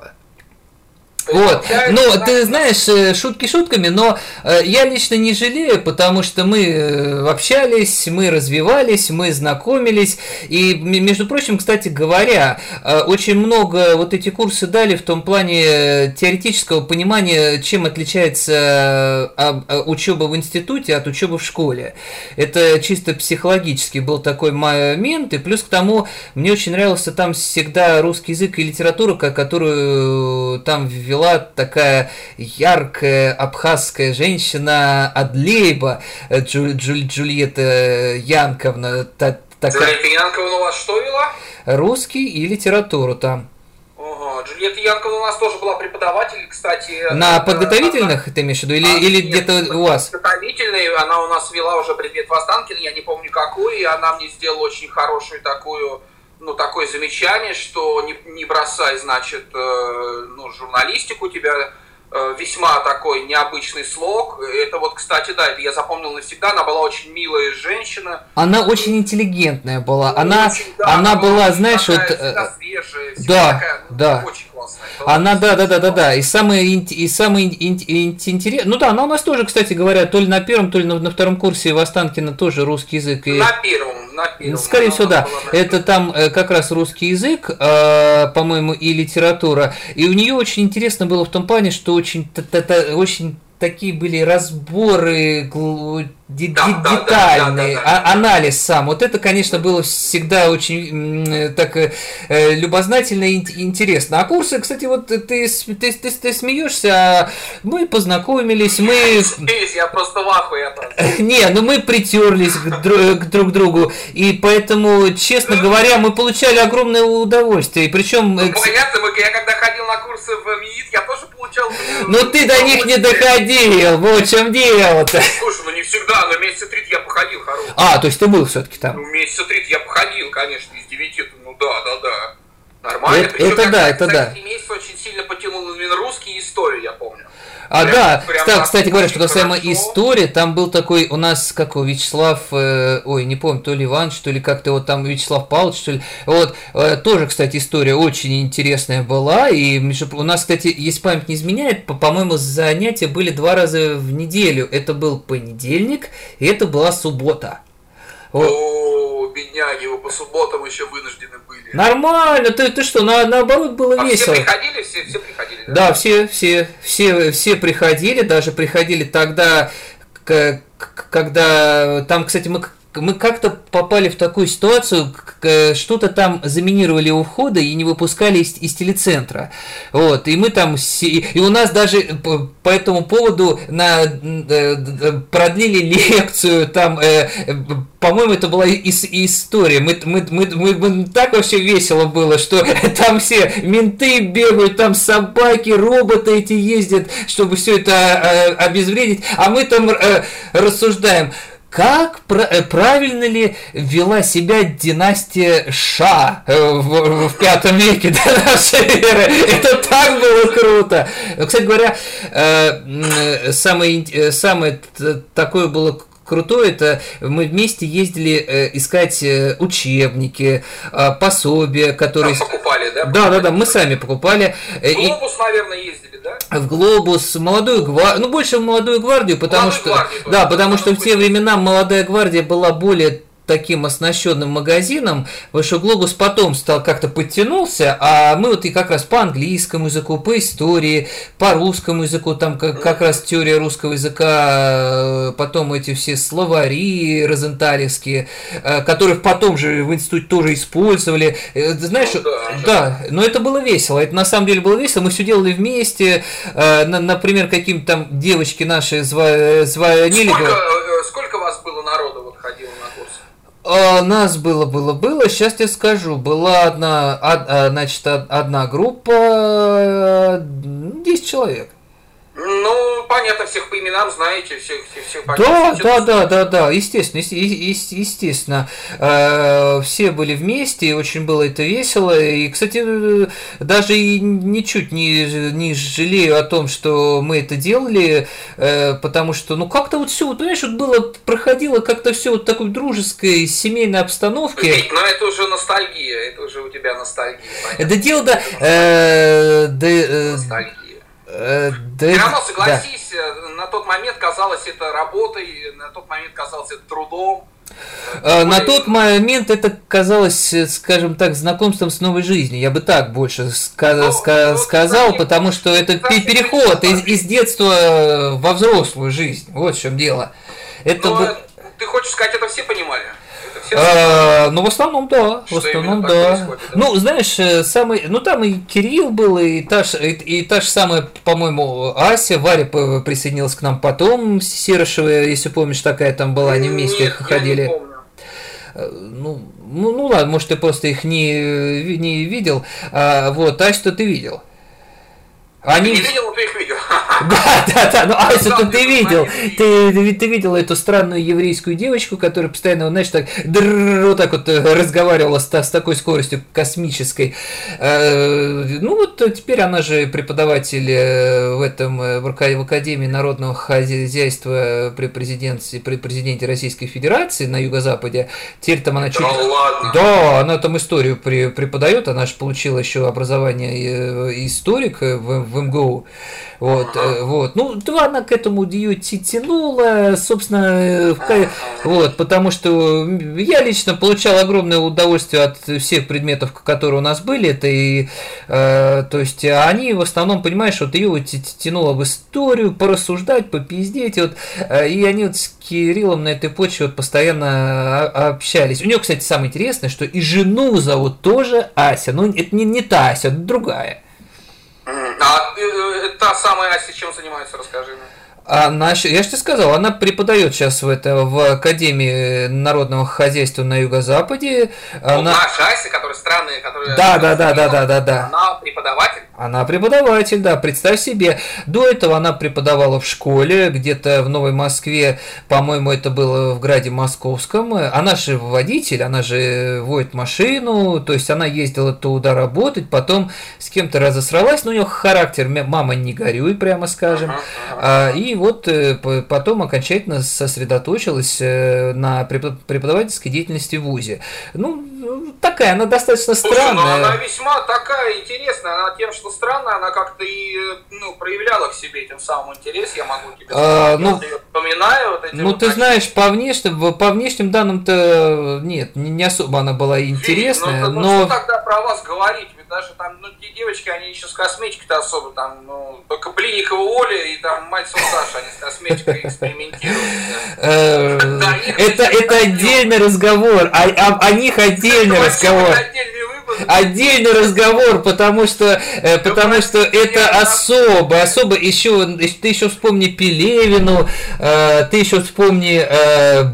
Вот. Ну, ты знаешь, э, шутки шутками, но э, я лично не жалею, потому что мы э, общались, мы развивались, мы знакомились. И, между прочим, кстати говоря, очень много вот эти курсы дали в том плане теоретического понимания, чем отличается учеба в институте от учебы в школе. Это чисто психологически был такой момент. И плюс к тому, мне очень нравился там всегда русский язык и литература, которую там ввела была такая яркая абхазская женщина Адлейба, э, Джуль, Джуль, Джульетта Янковна. Та, такая... Джульетта Янковна у вас что вела? Русский и литературу там. Ага, Джульетта Янковна у нас тоже была преподаватель, кстати. На это, подготовительных она, ты имеешь в виду? Или, а, или где-то у вас? Подготовительный, она у нас вела уже предмет в Останкино, я не помню какую, и она мне сделала очень хорошую такую ну, такое замечание, что не, не бросай, значит, э, ну, журналистику, у тебя э, весьма такой необычный слог. Это вот, кстати, да, это я запомнил навсегда. Она была очень милая женщина. Она очень интеллигентная была. Она, очень, да, она была, знаешь, вот... Э, свежая, да, такая, ну, да. Очень классная. Она, да, да, да, да, да. И самое, и самое интересное... Ну да, она у нас тоже, кстати говоря, то ли на первом, то ли на, на втором курсе в Останкино тоже русский язык. И... На первом, первом. Скорее всего, да. Это там э, как раз русский язык, э, по-моему, и литература. И у нее очень интересно было в том плане, что очень, очень такие были разборы детальный да, анализ сам. Вот это, конечно, было всегда очень так э, любознательно и интересно. А курсы, кстати, вот ты, ты, ты, ты смеешься, а мы познакомились, мы... Я просто в ахуе. Не, ну мы притерлись к, друг, к друг другу, и поэтому, честно говоря, мы получали огромное удовольствие. Причем... Ну, понятно, я когда ходил на курсы в МИИТ, я тоже получал... Но ты до них не доходил, вот в чем дело-то. Слушай, ну не всегда да, но месяца три я походил хороший. А, то есть ты был все-таки там? Ну, месяца три я походил, конечно, из девяти, ну да, да, да. Нормально. Это, Причем, это да, это да. месяц очень сильно потянул именно русский историю, я. А, прям, да, прям кстати, кстати говоря, что касаемо хорошо. истории, там был такой у нас, как у Вячеслав, э, ой, не помню, то ли Иван, что ли, как-то вот там Вячеслав Павлович, что ли, вот, э, тоже, кстати, история очень интересная была, и у нас, кстати, если память не изменяет, по- по-моему, занятия были два раза в неделю, это был понедельник, и это была суббота. Вот. О, бедняги, его по субботам еще вынуждены были. Нормально, ты, ты что, на, наоборот было а весело. все приходили, все, все приходили, да? Все, все, все, все приходили, даже приходили тогда, когда там, кстати, мы мы как-то попали в такую ситуацию, что-то там заминировали у входа и не выпускали из, из телецентра. Вот, и мы там, и у нас даже по этому поводу на, продлили лекцию, там, э, по-моему, это была ис- история. Мы, мы, мы, мы, мы, так вообще весело было, что там все менты бегают, там собаки, роботы эти ездят, чтобы все это э, обезвредить, а мы там э, рассуждаем как э, правильно ли вела себя династия Ша э, в, в пятом веке до нашей эры? Это так было круто. Кстати говоря, э, самое, самое такое было крутое, это мы вместе ездили искать учебники, пособия, которые... покупали, да? Да, да, да, мы сами покупали. Глобус, наверное, ездили в Глобус, молодую гвардию, ну больше в молодую гвардию, потому молодую что, гвардию, да, потому что в те времена молодая гвардия была более таким оснащенным магазином, потому что Глобус потом стал как-то подтянулся, а мы вот и как раз по английскому языку, по истории, по русскому языку, там как, как раз теория русского языка, э, потом эти все словари розенталевские, э, которые потом же в институте тоже использовали. Э, знаешь, ну, да, да, но это было весело, это на самом деле было весело, мы все делали вместе, например, каким-то там девочки наши звонили. Сколько вас было народу вот ходило на курс? А, нас было, было, было. Сейчас я скажу. Была одна, од, а, значит, одна группа, 10 человек. Ну, понятно, всех по именам знаете, всех, всех, всех Да, да, да, да, да, естественно, естественно. Э, все были вместе, и очень было это весело. И, кстати, даже и ничуть не, не жалею о том, что мы это делали, э, потому что, ну, как-то вот все, вот, понимаешь, вот было, проходило как-то все вот такой дружеской, семейной обстановке. Ведь, но это уже ностальгия, это уже у тебя ностальгия. Это дело, да, э, да, э. Э, да, Все равно, согласись, да. на тот момент казалось это работой, на тот момент казалось это трудом. Э, на тот момент это казалось, скажем так, знакомством с новой жизнью. Я бы так больше ска- ну, ска- ну, сказал, потому что это переход из, из детства во взрослую жизнь. Вот в чем дело. Это Но, бы... Ты хочешь сказать, это все понимали? А, ну, в основном, да. в основном, да. Ну, знаешь, э, самый. Ну, там и Кирилл был, и та, и, и та же самая, по-моему, Ася, Варя присоединилась к нам потом, Серышева, если помнишь, такая там была, они вместе Нет, ходили. Я не помню. Э, ну, ну, ну ладно, может, ты просто их не, не видел. А, вот, а что ты видел? Они... Не видел, но ты их видел. Да, да, да, ну Асю то ты видел. Ты, ты, ты видел эту странную еврейскую девочку, которая постоянно, знаешь, так вот так вот разговаривала с, с такой скоростью космической. Ну вот теперь она же преподаватель в этом в Академии народного хозяйства при президенте, при президенте Российской Федерации на юго-западе. Теперь там она чуть... Да, ладно. да, она там историю преподает, она же получила еще образование историк в, в МГУ. Вот, э, вот. Ну, два она к этому ее тянула, собственно, вот, потому что я лично получал огромное удовольствие от всех предметов, которые у нас были. Это и, э, то есть, они в основном, понимаешь, вот ее тянуло в историю, порассуждать, попиздеть, вот, э, и они вот с Кириллом на этой почве вот постоянно общались. У нее, кстати, самое интересное, что и жену зовут тоже Ася, ну, это не, не та Ася, другая. А э, та самая Ася чем занимается, расскажи мне. Она, я же тебе сказал, она преподает сейчас в, это, в Академии народного хозяйства на Юго-Западе. Ну, она... наша Ася, которая странная, которая... Да, да, да, да, да, да, да. Она преподаватель? Она преподаватель, да, представь себе. До этого она преподавала в школе, где-то в Новой Москве, по-моему, это было в граде Московском. Она же водитель, она же водит машину, то есть она ездила туда работать, потом с кем-то разосралась, но у нее характер, мама не горюй, прямо скажем. Ага. И вот э, потом окончательно сосредоточилась э, на преподавательской деятельности в ВУЗе. Ну, такая, она достаточно странная. Слушай, ну она весьма такая интересная, она тем, что странная, она как-то и ну, проявляла к себе этим самым интерес, я могу тебе а, сказать, ну, я вспоминаю вот эти Ну, вот ты такие... знаешь, по внешним, по внешним данным-то нет, не особо она была интересная, Видишь, ну, но... Ну, что тогда про вас говорить? Даже там, ну, девочки, они еще с косметикой-то особо, там, ну, только Блинникова Оля и там мать Саша они с косметикой экспериментируют. Э, это, отдельный разговор, о, о, о них отдельный разговор. Отдельный разговор, потому что, э, потому что это особо, особо еще, ты еще вспомни Пелевину, э, ты еще вспомни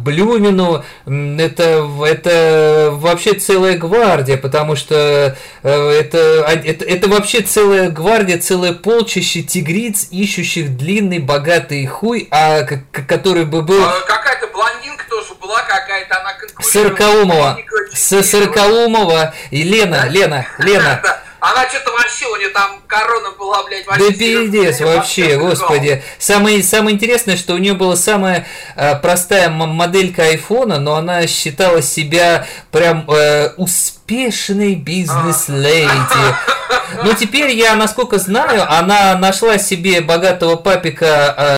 Блюмину, это, это вообще целая гвардия, потому что это, это, это вообще целая гвардия, целое полчище тигриц, ищущих длинный богатый хуй, а который бы был... А, какая-то блондинка тоже была какая-то, она Сорокаумова. С Сорокаумова. И Лена, Лена, Лена. Она что-то вообще, у нее там корона была, блядь, вообще. Да пиздец, вообще, господи. Самое, самое интересное, что у нее была самая э, простая моделька айфона, но она считала себя прям э, успешной бизнес-леди. Но теперь я, насколько знаю, она нашла себе богатого папика э,